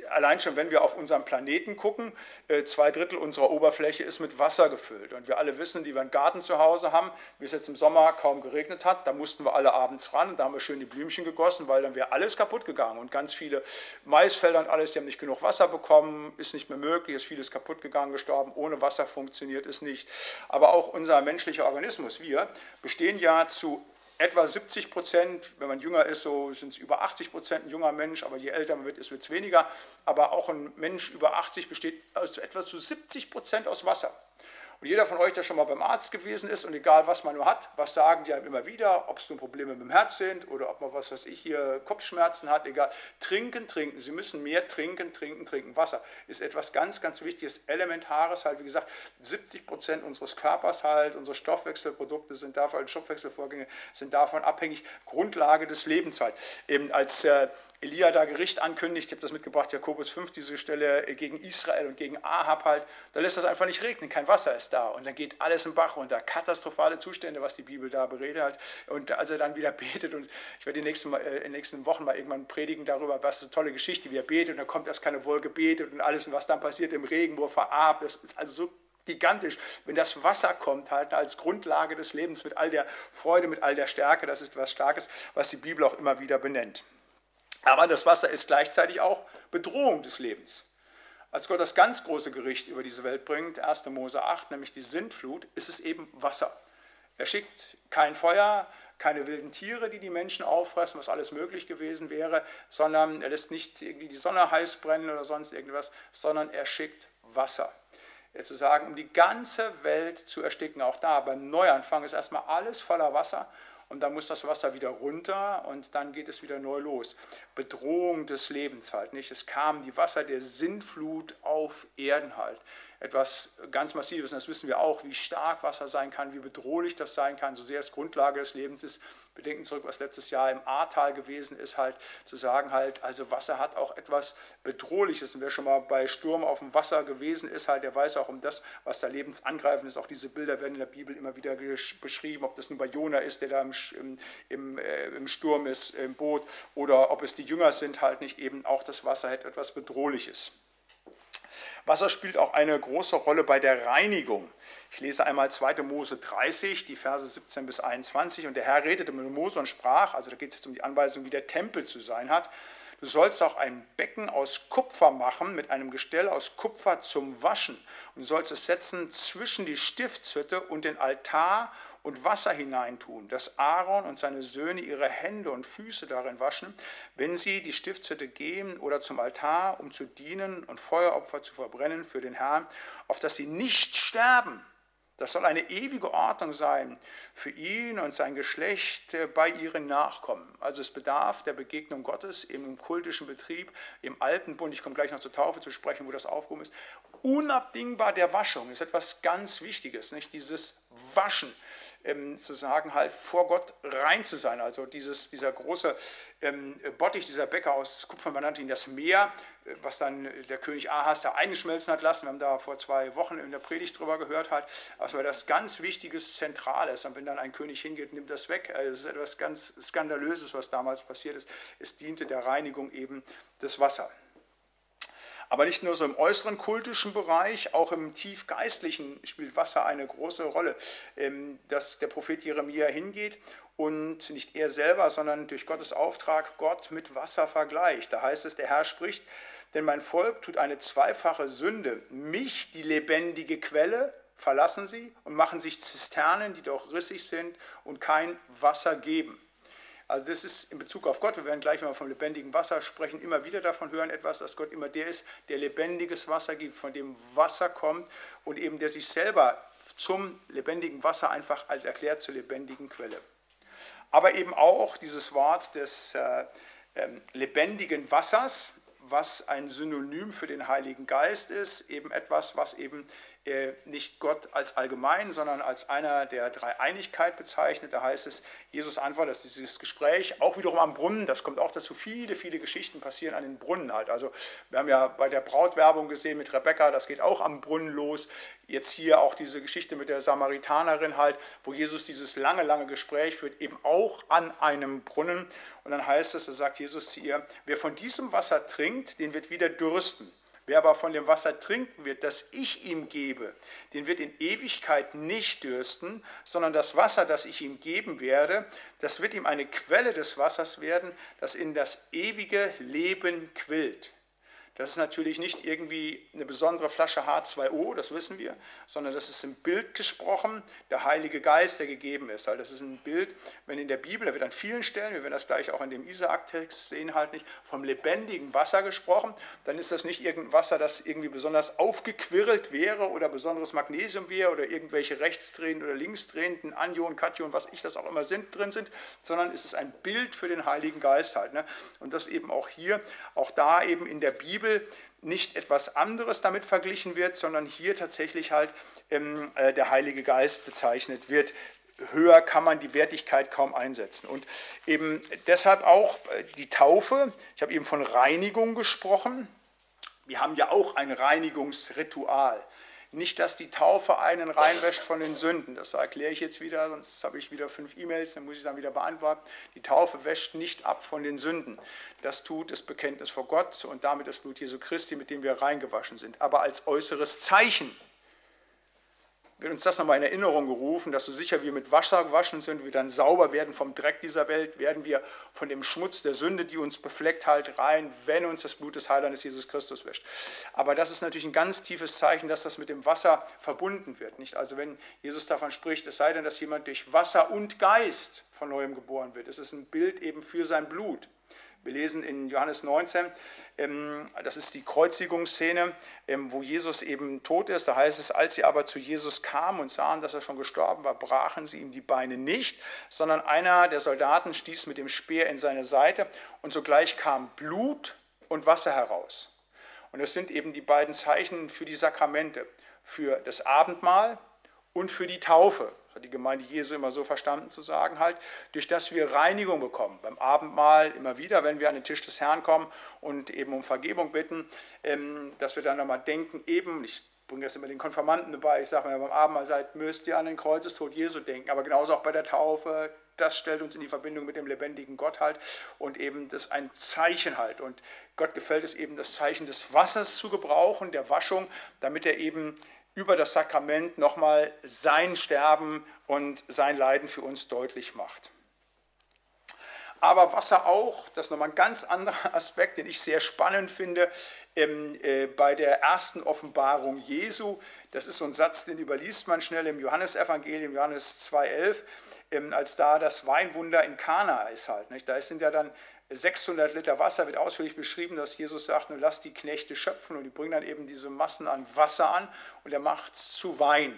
allein schon, wenn wir auf unseren Planeten gucken, äh, zwei Drittel unserer Oberfläche ist mit Wasser gefüllt. Und wir alle wissen, die wir einen Garten zu Hause haben, wie es jetzt im Sommer kaum geregnet hat, da mussten wir alle abends ran und da haben wir schön die Blümchen gegossen, weil dann wäre alles kaputt gegangen. Und ganz viele Maisfelder und alles, die haben nicht genug Wasser bekommen, ist nicht mehr möglich möglich, ist vieles kaputt gegangen, gestorben, ohne Wasser funktioniert es nicht. Aber auch unser menschlicher Organismus, wir, bestehen ja zu etwa 70 Prozent, wenn man jünger ist, so sind es über 80 Prozent ein junger Mensch, aber je älter man wird, ist es weniger. Aber auch ein Mensch über 80 besteht also etwa zu 70 Prozent aus Wasser. Und jeder von euch, der schon mal beim Arzt gewesen ist und egal was man nur hat, was sagen die einem immer wieder, ob es nun Probleme mit dem Herz sind oder ob man was weiß ich hier Kopfschmerzen hat, egal. Trinken, trinken. Sie müssen mehr trinken, trinken, trinken. Wasser ist etwas ganz, ganz Wichtiges, Elementares halt. Wie gesagt, 70 Prozent unseres Körpers halt, unsere Stoffwechselprodukte sind davon, Stoffwechselvorgänge sind davon abhängig. Grundlage des Lebens halt. Eben als äh, Elia da Gericht ankündigt, ich habe das mitgebracht, Jakobus 5, diese Stelle gegen Israel und gegen Ahab halt, da lässt das einfach nicht regnen, kein Wasser ist ist da und dann geht alles im Bach runter. Katastrophale Zustände, was die Bibel da beredet hat. Und als er dann wieder betet, und ich werde die nächsten, äh, in den nächsten Wochen mal irgendwann predigen darüber, was eine tolle Geschichte, wie er betet, und dann kommt erst keine Wolke betet und alles, und was dann passiert im Regen, wo er verarbt. Das ist also so gigantisch, wenn das Wasser kommt, halt als Grundlage des Lebens mit all der Freude, mit all der Stärke. Das ist was Starkes, was die Bibel auch immer wieder benennt. Aber das Wasser ist gleichzeitig auch Bedrohung des Lebens. Als Gott das ganz große Gericht über diese Welt bringt, 1. Mose 8, nämlich die Sintflut, ist es eben Wasser. Er schickt kein Feuer, keine wilden Tiere, die die Menschen auffressen, was alles möglich gewesen wäre, sondern er lässt nicht irgendwie die Sonne heiß brennen oder sonst irgendwas, sondern er schickt Wasser. Jetzt zu sagen, um die ganze Welt zu ersticken, auch da beim Neuanfang ist erstmal alles voller Wasser und dann muss das Wasser wieder runter und dann geht es wieder neu los. Bedrohung des Lebens halt nicht. Es kam die Wasser der Sintflut auf Erden halt etwas ganz Massives. Und das wissen wir auch, wie stark Wasser sein kann, wie bedrohlich das sein kann, so sehr es Grundlage des Lebens ist. Wir denken zurück, was letztes Jahr im Ahrtal gewesen ist, halt zu sagen halt, also Wasser hat auch etwas Bedrohliches. Und wer schon mal bei Sturm auf dem Wasser gewesen ist, halt, der weiß auch um das, was da lebensangreifend ist. Auch diese Bilder werden in der Bibel immer wieder beschrieben, ob das nun bei Jona ist, der da im, im, äh, im Sturm ist, im Boot, oder ob es die Jünger sind, halt nicht eben auch das Wasser hat etwas Bedrohliches. Wasser spielt auch eine große Rolle bei der Reinigung. Ich lese einmal 2. Mose 30, die Verse 17 bis 21. Und der Herr redete mit Mose und sprach, also da geht es jetzt um die Anweisung, wie der Tempel zu sein hat. Du sollst auch ein Becken aus Kupfer machen, mit einem Gestell aus Kupfer zum Waschen. Und sollst es setzen zwischen die Stiftshütte und den Altar und Wasser hineintun, dass Aaron und seine Söhne ihre Hände und Füße darin waschen, wenn sie die Stiftshütte gehen oder zum Altar, um zu dienen und Feueropfer zu verbrennen für den Herrn, auf dass sie nicht sterben. Das soll eine ewige Ordnung sein für ihn und sein Geschlecht äh, bei ihren Nachkommen. Also es bedarf der Begegnung Gottes im kultischen Betrieb, im alten Bund, ich komme gleich noch zur Taufe zu sprechen, wo das aufgehoben ist, unabdingbar der Waschung ist etwas ganz Wichtiges, nicht? Dieses Waschen ähm, zu sagen, halt vor Gott rein zu sein. Also dieses, dieser große ähm, Bottich, dieser Bäcker aus Kupfer, man nannte ihn das Meer, äh, was dann der König Ahas da eingeschmelzen hat lassen. Wir haben da vor zwei Wochen in der Predigt drüber gehört, halt, war das ganz Wichtiges, Zentrales. Und wenn dann ein König hingeht, nimmt das weg. Also das ist etwas ganz Skandalöses, was damals passiert ist. Es diente der Reinigung eben des Wassers. Aber nicht nur so im äußeren kultischen Bereich, auch im tiefgeistlichen spielt Wasser eine große Rolle, ähm, dass der Prophet Jeremia hingeht und nicht er selber, sondern durch Gottes Auftrag Gott mit Wasser vergleicht. Da heißt es, der Herr spricht, denn mein Volk tut eine zweifache Sünde. Mich, die lebendige Quelle, verlassen sie und machen sich Zisternen, die doch rissig sind und kein Wasser geben. Also das ist in Bezug auf Gott, wir werden gleich, wir vom lebendigen Wasser sprechen, immer wieder davon hören etwas, dass Gott immer der ist, der lebendiges Wasser gibt, von dem Wasser kommt und eben der sich selber zum lebendigen Wasser einfach als erklärt zur lebendigen Quelle. Aber eben auch dieses Wort des äh, äh, lebendigen Wassers, was ein Synonym für den Heiligen Geist ist, eben etwas, was eben nicht Gott als allgemein, sondern als einer der Dreieinigkeit bezeichnet. Da heißt es, Jesus antwortet, dass dieses Gespräch auch wiederum am Brunnen, das kommt auch dazu, viele, viele Geschichten passieren an den Brunnen halt. Also wir haben ja bei der Brautwerbung gesehen mit Rebecca, das geht auch am Brunnen los. Jetzt hier auch diese Geschichte mit der Samaritanerin halt, wo Jesus dieses lange, lange Gespräch führt, eben auch an einem Brunnen. Und dann heißt es, da sagt Jesus zu ihr, wer von diesem Wasser trinkt, den wird wieder dürsten. Wer aber von dem Wasser trinken wird, das ich ihm gebe, den wird in Ewigkeit nicht dürsten, sondern das Wasser, das ich ihm geben werde, das wird ihm eine Quelle des Wassers werden, das in das ewige Leben quillt. Das ist natürlich nicht irgendwie eine besondere Flasche H2O, das wissen wir, sondern das ist im Bild gesprochen, der Heilige Geist, der gegeben ist. Also das ist ein Bild, wenn in der Bibel, da wird an vielen Stellen, wir werden das gleich auch in dem Isaak-Text sehen, halt nicht, vom lebendigen Wasser gesprochen, dann ist das nicht irgendein Wasser, das irgendwie besonders aufgequirlt wäre oder besonderes Magnesium wäre oder irgendwelche rechtsdrehenden oder linksdrehenden Anion, Kation, was ich das auch immer sind, drin sind, sondern es ist ein Bild für den Heiligen Geist halt. Ne? Und das eben auch hier, auch da eben in der Bibel, Bibel nicht etwas anderes damit verglichen wird, sondern hier tatsächlich halt ähm, äh, der Heilige Geist bezeichnet wird. Höher kann man die Wertigkeit kaum einsetzen. Und eben deshalb auch äh, die Taufe. Ich habe eben von Reinigung gesprochen. Wir haben ja auch ein Reinigungsritual. Nicht, dass die Taufe einen reinwäscht von den Sünden. Das erkläre ich jetzt wieder, sonst habe ich wieder fünf E-Mails, dann muss ich dann wieder beantworten. Die Taufe wäscht nicht ab von den Sünden. Das tut das Bekenntnis vor Gott und damit das Blut Jesu Christi, mit dem wir reingewaschen sind. Aber als äußeres Zeichen wird uns das nochmal in Erinnerung gerufen, dass so sicher wir mit Wasser gewaschen sind, wir dann sauber werden vom Dreck dieser Welt, werden wir von dem Schmutz der Sünde, die uns befleckt, halt rein, wenn uns das Blut des Heilandes Jesus Christus wäscht. Aber das ist natürlich ein ganz tiefes Zeichen, dass das mit dem Wasser verbunden wird. Nicht? Also wenn Jesus davon spricht, es sei denn, dass jemand durch Wasser und Geist von neuem geboren wird. Es ist ein Bild eben für sein Blut. Wir lesen in Johannes 19, ähm, das ist die Kreuzigungsszene, ähm, wo Jesus eben tot ist. Da heißt es, als sie aber zu Jesus kamen und sahen, dass er schon gestorben war, brachen sie ihm die Beine nicht, sondern einer der Soldaten stieß mit dem Speer in seine Seite und sogleich kam Blut und Wasser heraus. Und das sind eben die beiden Zeichen für die Sakramente, für das Abendmahl und für die Taufe hat die Gemeinde Jesu immer so verstanden zu sagen, halt, durch das wir Reinigung bekommen. Beim Abendmahl immer wieder, wenn wir an den Tisch des Herrn kommen und eben um Vergebung bitten, ähm, dass wir dann nochmal denken, eben, ich bringe das immer den Konfirmanden dabei, ich sage mir, beim Abendmahl seid, müsst ihr an den Kreuzestod Jesu denken, aber genauso auch bei der Taufe, das stellt uns in die Verbindung mit dem lebendigen Gott halt und eben das ein Zeichen halt. Und Gott gefällt es eben, das Zeichen des Wassers zu gebrauchen, der Waschung, damit er eben über das Sakrament nochmal sein Sterben und sein Leiden für uns deutlich macht. Aber was er auch, das ist nochmal ein ganz anderer Aspekt, den ich sehr spannend finde, ähm, äh, bei der ersten Offenbarung Jesu, das ist so ein Satz, den überliest man schnell im Johannesevangelium, Johannes 2,11, ähm, als da das Weinwunder in Kana ist halt. Nicht? Da sind ja dann 600 Liter Wasser wird ausführlich beschrieben, dass Jesus sagt, nun lass die Knechte schöpfen und die bringen dann eben diese Massen an Wasser an und er macht es zu Wein.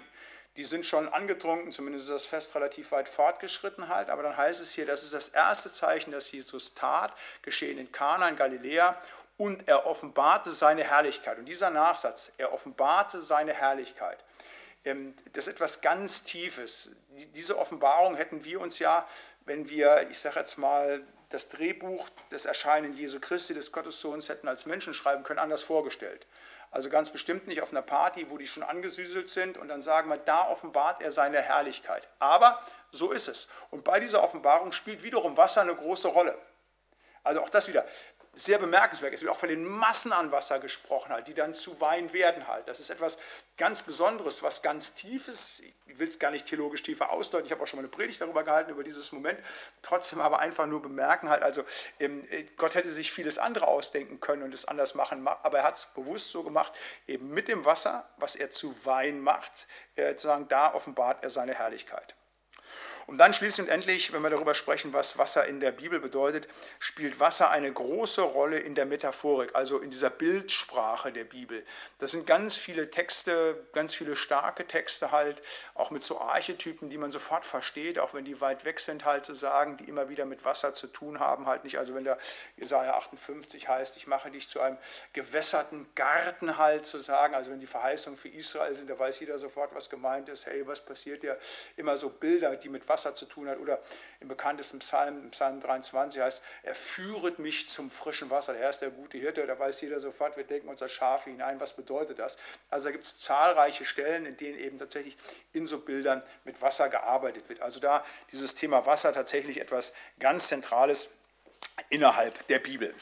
Die sind schon angetrunken, zumindest ist das Fest relativ weit fortgeschritten halt, aber dann heißt es hier, das ist das erste Zeichen, das Jesus tat, geschehen in Kana in Galiläa und er offenbarte seine Herrlichkeit. Und dieser Nachsatz, er offenbarte seine Herrlichkeit, ähm, das ist etwas ganz Tiefes. Diese Offenbarung hätten wir uns ja, wenn wir, ich sage jetzt mal, das Drehbuch des Erscheinen Jesu Christi, des Gottessohns, hätten als Menschen schreiben können, anders vorgestellt. Also ganz bestimmt nicht auf einer Party, wo die schon angesüßelt sind und dann sagen wir, da offenbart er seine Herrlichkeit. Aber so ist es. Und bei dieser Offenbarung spielt wiederum Wasser eine große Rolle. Also auch das wieder. Sehr bemerkenswert. Es wird auch von den Massen an Wasser gesprochen, halt, die dann zu Wein werden. Halt. Das ist etwas ganz Besonderes, was ganz Tiefes. Ich will es gar nicht theologisch tiefer ausdeuten. Ich habe auch schon mal eine Predigt darüber gehalten, über dieses Moment. Trotzdem aber einfach nur bemerken, halt, also ähm, Gott hätte sich vieles andere ausdenken können und es anders machen, aber er hat es bewusst so gemacht, eben mit dem Wasser, was er zu Wein macht, äh, sagen, da offenbart er seine Herrlichkeit. Und dann schließlich und endlich, wenn wir darüber sprechen, was Wasser in der Bibel bedeutet, spielt Wasser eine große Rolle in der Metaphorik, also in dieser Bildsprache der Bibel. Das sind ganz viele Texte, ganz viele starke Texte halt, auch mit so Archetypen, die man sofort versteht, auch wenn die weit weg sind halt zu sagen, die immer wieder mit Wasser zu tun haben halt nicht. Also wenn da Jesaja 58 heißt, ich mache dich zu einem gewässerten Garten halt zu sagen, also wenn die Verheißungen für Israel sind, da weiß jeder sofort, was gemeint ist. Hey, was passiert ja? Immer so Bilder, die mit Wasser Wasser zu tun hat. Oder im bekanntesten Psalm, Psalm 23 heißt, er führet mich zum frischen Wasser. Herr ist der gute Hirte, da weiß jeder sofort, wir denken unser Schafe hinein, was bedeutet das? Also da gibt es zahlreiche Stellen, in denen eben tatsächlich in so Bildern mit Wasser gearbeitet wird. Also da dieses Thema Wasser tatsächlich etwas ganz Zentrales innerhalb der Bibel.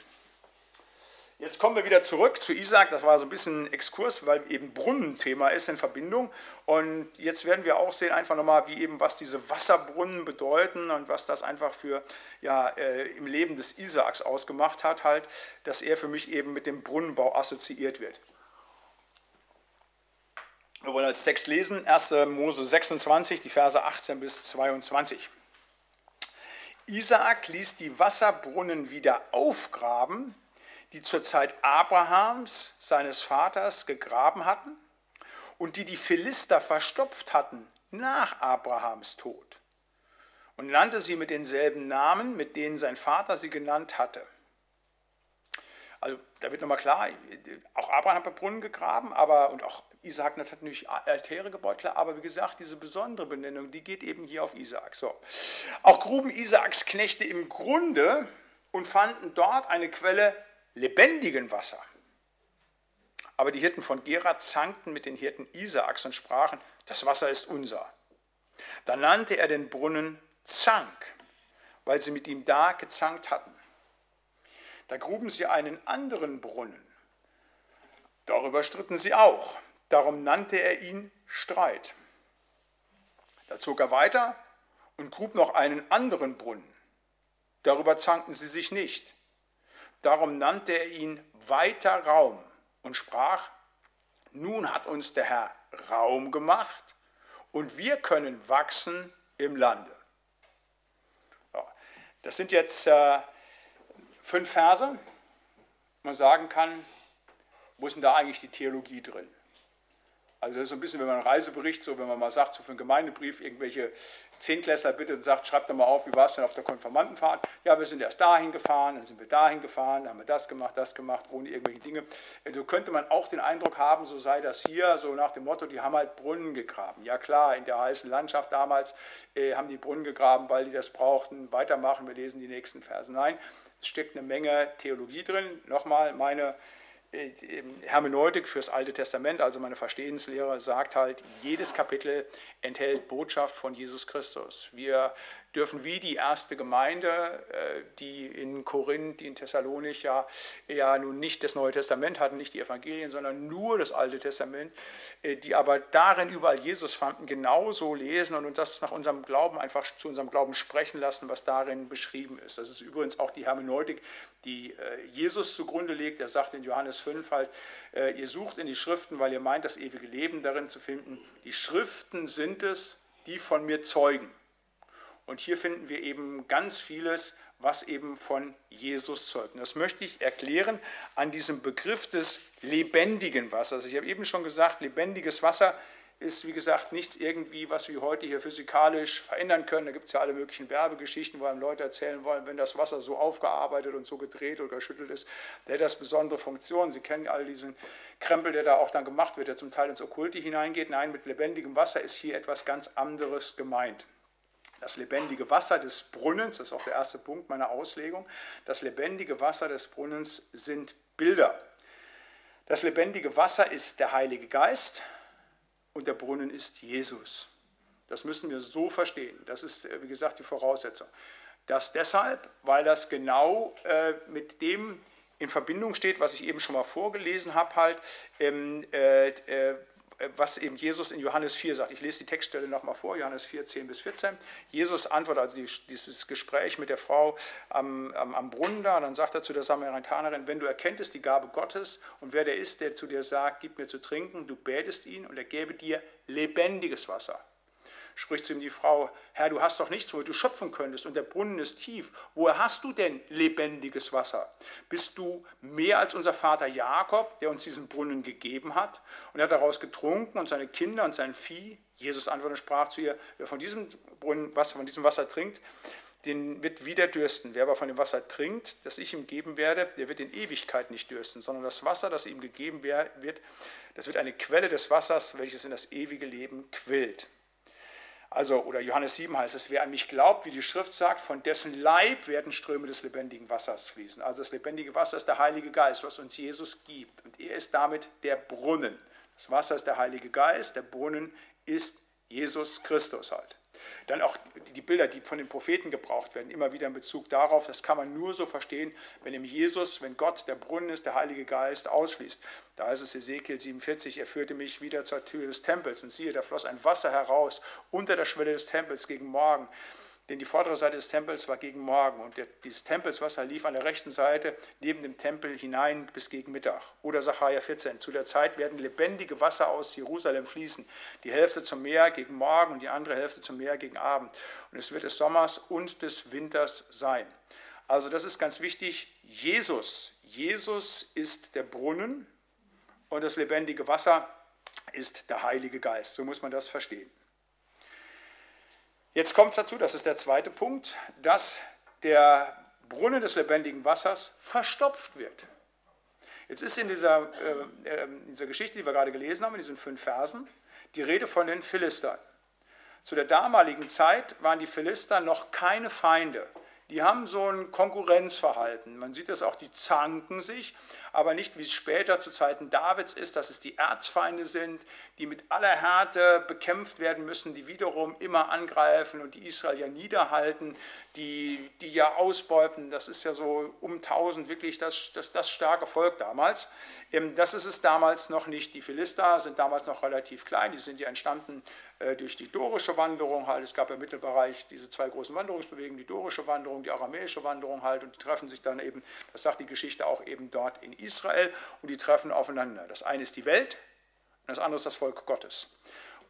Jetzt kommen wir wieder zurück zu Isaac. Das war so ein bisschen ein Exkurs, weil eben Brunnenthema ist in Verbindung. Und jetzt werden wir auch sehen, einfach nochmal, wie eben, was diese Wasserbrunnen bedeuten und was das einfach für ja, äh, im Leben des Isaaks ausgemacht hat, halt, dass er für mich eben mit dem Brunnenbau assoziiert wird. Wir wollen als Text lesen, 1. Mose 26, die Verse 18 bis 22. Isaak ließ die Wasserbrunnen wieder aufgraben die zur Zeit Abrahams, seines Vaters, gegraben hatten und die die Philister verstopft hatten nach Abrahams Tod und nannte sie mit denselben Namen, mit denen sein Vater sie genannt hatte. Also da wird nochmal klar, auch Abraham hat Brunnen gegraben, aber und auch Isaac hat natürlich Altäre gebaut, klar, aber wie gesagt, diese besondere Benennung, die geht eben hier auf Isaac. So. Auch gruben Isaaks Knechte im Grunde und fanden dort eine Quelle lebendigen Wasser. Aber die Hirten von Gera zankten mit den Hirten Isaaks und sprachen, das Wasser ist unser. Da nannte er den Brunnen Zank, weil sie mit ihm da gezankt hatten. Da gruben sie einen anderen Brunnen. Darüber stritten sie auch. Darum nannte er ihn Streit. Da zog er weiter und grub noch einen anderen Brunnen. Darüber zankten sie sich nicht. Darum nannte er ihn weiter Raum und sprach, nun hat uns der Herr Raum gemacht und wir können wachsen im Lande. Das sind jetzt äh, fünf Verse. Man sagen kann, wo ist denn da eigentlich die Theologie drin? Also das ist so ein bisschen, wenn man einen Reisebericht, so wenn man mal sagt, so für einen Gemeindebrief, irgendwelche Zehnklässler bittet und sagt, schreibt doch mal auf, wie war es denn auf der Konfirmandenfahrt? Ja, wir sind erst dahin gefahren, dann sind wir dahin gefahren, dann haben wir das gemacht, das gemacht, ohne irgendwelche Dinge. So also könnte man auch den Eindruck haben, so sei das hier, so nach dem Motto, die haben halt Brunnen gegraben. Ja klar, in der heißen Landschaft damals äh, haben die Brunnen gegraben, weil die das brauchten. Weitermachen, wir lesen die nächsten Versen. Nein, es steckt eine Menge Theologie drin. Nochmal, meine Hermeneutik fürs Alte Testament, also meine Verstehenslehre, sagt halt, jedes Kapitel enthält Botschaft von Jesus Christus. Wir dürfen wie die erste Gemeinde, äh, die in Korinth, die in Thessalonik ja, ja nun nicht das Neue Testament hatten, nicht die Evangelien, sondern nur das Alte Testament, äh, die aber darin überall Jesus fanden, genauso lesen und uns das nach unserem Glauben einfach zu unserem Glauben sprechen lassen, was darin beschrieben ist. Das ist übrigens auch die Hermeneutik, die äh, Jesus zugrunde legt. Er sagt in Johannes 5 halt, ihr sucht in die Schriften, weil ihr meint, das ewige Leben darin zu finden. Die Schriften sind es, die von mir zeugen. Und hier finden wir eben ganz vieles, was eben von Jesus zeugt. Und das möchte ich erklären an diesem Begriff des lebendigen Wassers. Ich habe eben schon gesagt, lebendiges Wasser ist, wie gesagt, nichts irgendwie, was wir heute hier physikalisch verändern können. Da gibt es ja alle möglichen Werbegeschichten, wo einem Leute erzählen wollen, wenn das Wasser so aufgearbeitet und so gedreht oder geschüttelt ist, der das besondere Funktionen. Sie kennen all diesen Krempel, der da auch dann gemacht wird, der zum Teil ins Okkulte hineingeht. Nein, mit lebendigem Wasser ist hier etwas ganz anderes gemeint. Das lebendige Wasser des Brunnens, das ist auch der erste Punkt meiner Auslegung, das lebendige Wasser des Brunnens sind Bilder. Das lebendige Wasser ist der Heilige Geist und der Brunnen ist Jesus. Das müssen wir so verstehen. Das ist, äh, wie gesagt, die Voraussetzung. Das deshalb, weil das genau äh, mit dem in Verbindung steht, was ich eben schon mal vorgelesen habe, halt, ähm, äh, äh, was eben Jesus in Johannes 4 sagt. Ich lese die Textstelle nochmal vor, Johannes 4, 10 bis 14. Jesus antwortet, also die, dieses Gespräch mit der Frau am, am, am Brunnen da, und dann sagt er zu der Samaritanerin, wenn du erkenntest die Gabe Gottes und wer der ist, der zu dir sagt, gib mir zu trinken, du betest ihn und er gäbe dir lebendiges Wasser spricht zu ihm die Frau, Herr, du hast doch nichts, wo du schöpfen könntest und der Brunnen ist tief. Woher hast du denn lebendiges Wasser? Bist du mehr als unser Vater Jakob, der uns diesen Brunnen gegeben hat und er hat daraus getrunken und seine Kinder und sein Vieh? Jesus antwortete und sprach zu ihr, wer von diesem Brunnen Wasser, von diesem Wasser trinkt, den wird wieder dürsten. Wer aber von dem Wasser trinkt, das ich ihm geben werde, der wird in Ewigkeit nicht dürsten, sondern das Wasser, das ihm gegeben wird, das wird eine Quelle des Wassers, welches in das ewige Leben quillt. Also, oder Johannes 7 heißt es, wer an mich glaubt, wie die Schrift sagt, von dessen Leib werden Ströme des lebendigen Wassers fließen. Also das lebendige Wasser ist der Heilige Geist, was uns Jesus gibt. Und er ist damit der Brunnen. Das Wasser ist der Heilige Geist, der Brunnen ist Jesus Christus halt. Dann auch die Bilder, die von den Propheten gebraucht werden, immer wieder in Bezug darauf, das kann man nur so verstehen, wenn im Jesus, wenn Gott der Brunnen ist, der Heilige Geist ausfließt. Da heißt es Ezekiel 47, er führte mich wieder zur Tür des Tempels und siehe, da floss ein Wasser heraus unter der Schwelle des Tempels gegen Morgen. Denn die vordere Seite des Tempels war gegen Morgen und der, dieses Tempelswasser lief an der rechten Seite neben dem Tempel hinein bis gegen Mittag. Oder Sacharja 14. Zu der Zeit werden lebendige Wasser aus Jerusalem fließen. Die Hälfte zum Meer gegen Morgen und die andere Hälfte zum Meer gegen Abend. Und es wird des Sommers und des Winters sein. Also das ist ganz wichtig. Jesus, Jesus ist der Brunnen und das lebendige Wasser ist der Heilige Geist. So muss man das verstehen. Jetzt kommt es dazu, das ist der zweite Punkt, dass der Brunnen des lebendigen Wassers verstopft wird. Jetzt ist in dieser, äh, äh, in dieser Geschichte, die wir gerade gelesen haben, in diesen fünf Versen, die Rede von den Philistern. Zu der damaligen Zeit waren die Philister noch keine Feinde. Die haben so ein Konkurrenzverhalten. Man sieht das auch, die zanken sich, aber nicht wie es später zu Zeiten Davids ist, dass es die Erzfeinde sind, die mit aller Härte bekämpft werden müssen, die wiederum immer angreifen und die Israel ja niederhalten, die, die ja ausbeuten. Das ist ja so um 1000 wirklich das, das, das starke Volk damals. Ähm, das ist es damals noch nicht. Die Philister sind damals noch relativ klein, die sind ja entstanden durch die dorische Wanderung halt. Es gab im Mittelbereich diese zwei großen Wanderungsbewegungen, die dorische Wanderung, die aramäische Wanderung halt und die treffen sich dann eben, das sagt die Geschichte auch eben dort in Israel und die treffen aufeinander. Das eine ist die Welt und das andere ist das Volk Gottes.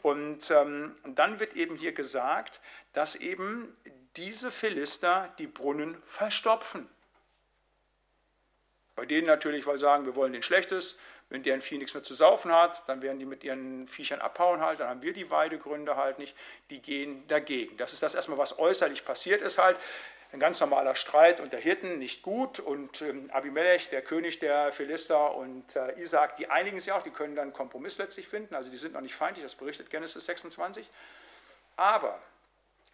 Und, ähm, dann wird eben hier gesagt, dass eben diese Philister die Brunnen verstopfen. Bei denen natürlich, weil sagen, wir wollen den Schlechtes, wenn deren Vieh nichts mehr zu saufen hat, dann werden die mit ihren Viechern abhauen halt, dann haben wir die Weidegründe halt nicht, die gehen dagegen. Das ist das erstmal, was äußerlich passiert ist halt ein ganz normaler Streit unter Hirten, nicht gut. Und ähm, Abimelech, der König der Philister und äh, Isaac, die einigen sich auch, die können dann Kompromiss letztlich finden. Also die sind noch nicht feindlich, das berichtet Genesis 26. Aber,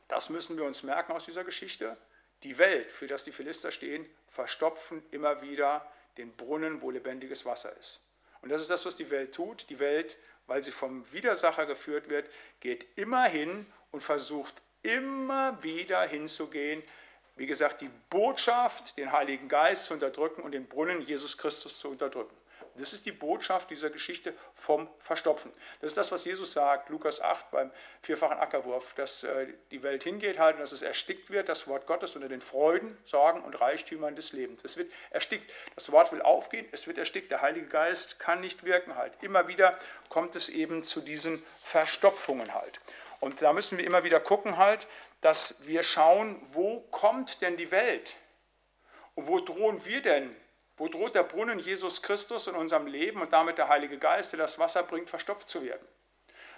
das müssen wir uns merken aus dieser Geschichte, die Welt, für das die Philister stehen, verstopfen immer wieder den Brunnen, wo lebendiges Wasser ist. Und das ist das, was die Welt tut. Die Welt, weil sie vom Widersacher geführt wird, geht immer hin und versucht immer wieder hinzugehen, wie gesagt, die Botschaft, den Heiligen Geist zu unterdrücken und den Brunnen Jesus Christus zu unterdrücken. Das ist die Botschaft dieser Geschichte vom Verstopfen. Das ist das, was Jesus sagt, Lukas 8 beim vierfachen Ackerwurf, dass äh, die Welt hingeht halt und dass es erstickt wird, das Wort Gottes unter den Freuden, Sorgen und Reichtümern des Lebens. Es wird erstickt. Das Wort will aufgehen, es wird erstickt. Der Heilige Geist kann nicht wirken halt. Immer wieder kommt es eben zu diesen Verstopfungen halt. Und da müssen wir immer wieder gucken halt, dass wir schauen, wo kommt denn die Welt? Und wo drohen wir denn? Wo droht der Brunnen Jesus Christus in unserem Leben und damit der Heilige Geist, der das Wasser bringt, verstopft zu werden?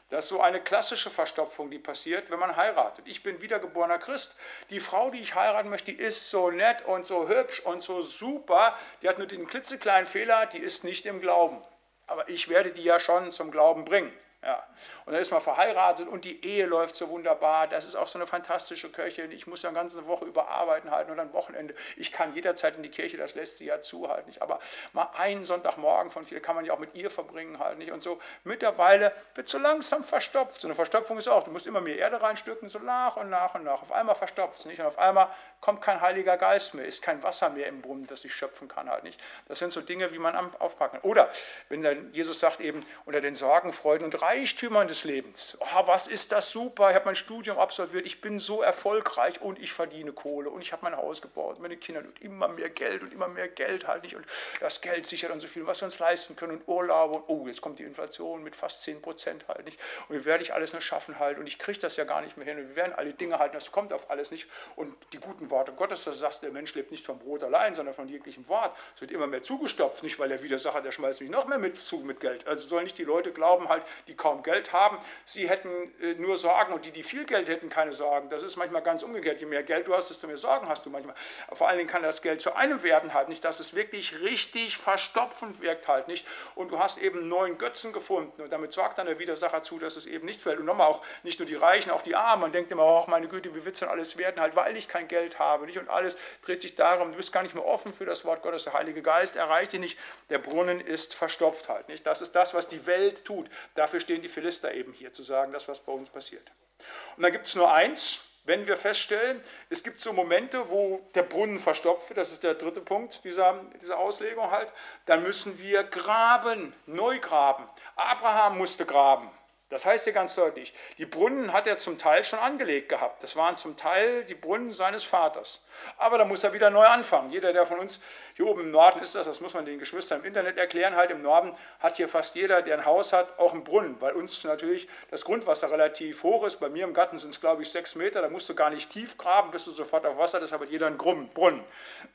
Das ist so eine klassische Verstopfung, die passiert, wenn man heiratet. Ich bin wiedergeborener Christ. Die Frau, die ich heiraten möchte, die ist so nett und so hübsch und so super. Die hat nur den klitzekleinen Fehler, die ist nicht im Glauben. Aber ich werde die ja schon zum Glauben bringen. Ja. Und dann ist man verheiratet und die Ehe läuft so wunderbar. Das ist auch so eine fantastische Köchin. Ich muss ja eine ganze Woche über arbeiten halten und dann Wochenende. Ich kann jederzeit in die Kirche, das lässt sie ja zu halt nicht. Aber mal einen Sonntagmorgen von vier kann man ja auch mit ihr verbringen halt nicht. Und so mittlerweile wird so langsam verstopft. So eine Verstopfung ist auch, du musst immer mehr Erde reinstücken, so nach und nach und nach. Auf einmal verstopft es nicht. Und auf einmal kommt kein Heiliger Geist mehr, ist kein Wasser mehr im Brunnen, das ich schöpfen kann halt nicht. Das sind so Dinge, wie man aufpacken kann. Oder wenn dann Jesus sagt eben, unter den Sorgen, Freuden und Reichtümern des Lebens. Oh, was ist das super, ich habe mein Studium absolviert, ich bin so erfolgreich und ich verdiene Kohle und ich habe mein Haus gebaut, meine Kinder und immer mehr Geld und immer mehr Geld halt nicht. Und das Geld sichert uns so viel, was wir uns leisten können und Urlaube und oh, jetzt kommt die Inflation mit fast 10 Prozent halt nicht. Und wie werde ich alles nur schaffen halt und ich kriege das ja gar nicht mehr hin. Und wir werden alle Dinge halten, das kommt auf alles nicht. Und die guten Worte Gottes, das sagst, der Mensch lebt nicht vom Brot allein, sondern von jeglichem Wort, es wird immer mehr zugestopft, nicht weil der Widersacher, der schmeißt mich noch mehr mit zu mit Geld, also sollen nicht die Leute glauben halt, die kaum Geld haben, sie hätten äh, nur Sorgen und die, die viel Geld hätten, keine Sorgen. Das ist manchmal ganz umgekehrt. Je mehr Geld du hast, desto mehr Sorgen hast du manchmal. Vor allen Dingen kann das Geld zu einem werden halt nicht, dass es wirklich richtig verstopfend wirkt halt nicht. Und du hast eben neuen Götzen gefunden und damit sorgt dann der Widersacher zu, dass es eben nicht fällt. Und nochmal auch nicht nur die Reichen, auch die Armen. Man denkt immer, ach meine Güte, wie wird es denn alles werden, halt, weil ich kein Geld habe. Nicht? Und alles dreht sich darum, du bist gar nicht mehr offen für das Wort Gottes. Der Heilige Geist erreicht dich nicht. Der Brunnen ist verstopft halt nicht. Das ist das, was die Welt tut. Dafür stehen die Philister eben hier, zu sagen, das, was bei uns passiert. Und dann gibt es nur eins, wenn wir feststellen, es gibt so Momente, wo der Brunnen verstopft wird, das ist der dritte Punkt dieser, dieser Auslegung halt, dann müssen wir graben, neu graben. Abraham musste graben. Das heißt hier ganz deutlich, die Brunnen hat er zum Teil schon angelegt gehabt. Das waren zum Teil die Brunnen seines Vaters. Aber da muss er wieder neu anfangen. Jeder, der von uns hier oben im Norden ist das, das muss man den Geschwistern im Internet erklären, halt im Norden hat hier fast jeder, der ein Haus hat, auch einen Brunnen, weil uns natürlich das Grundwasser relativ hoch ist. Bei mir im Garten sind es, glaube ich, sechs Meter, da musst du gar nicht tief graben, bist du sofort auf Wasser, deshalb hat jeder einen Brunnen.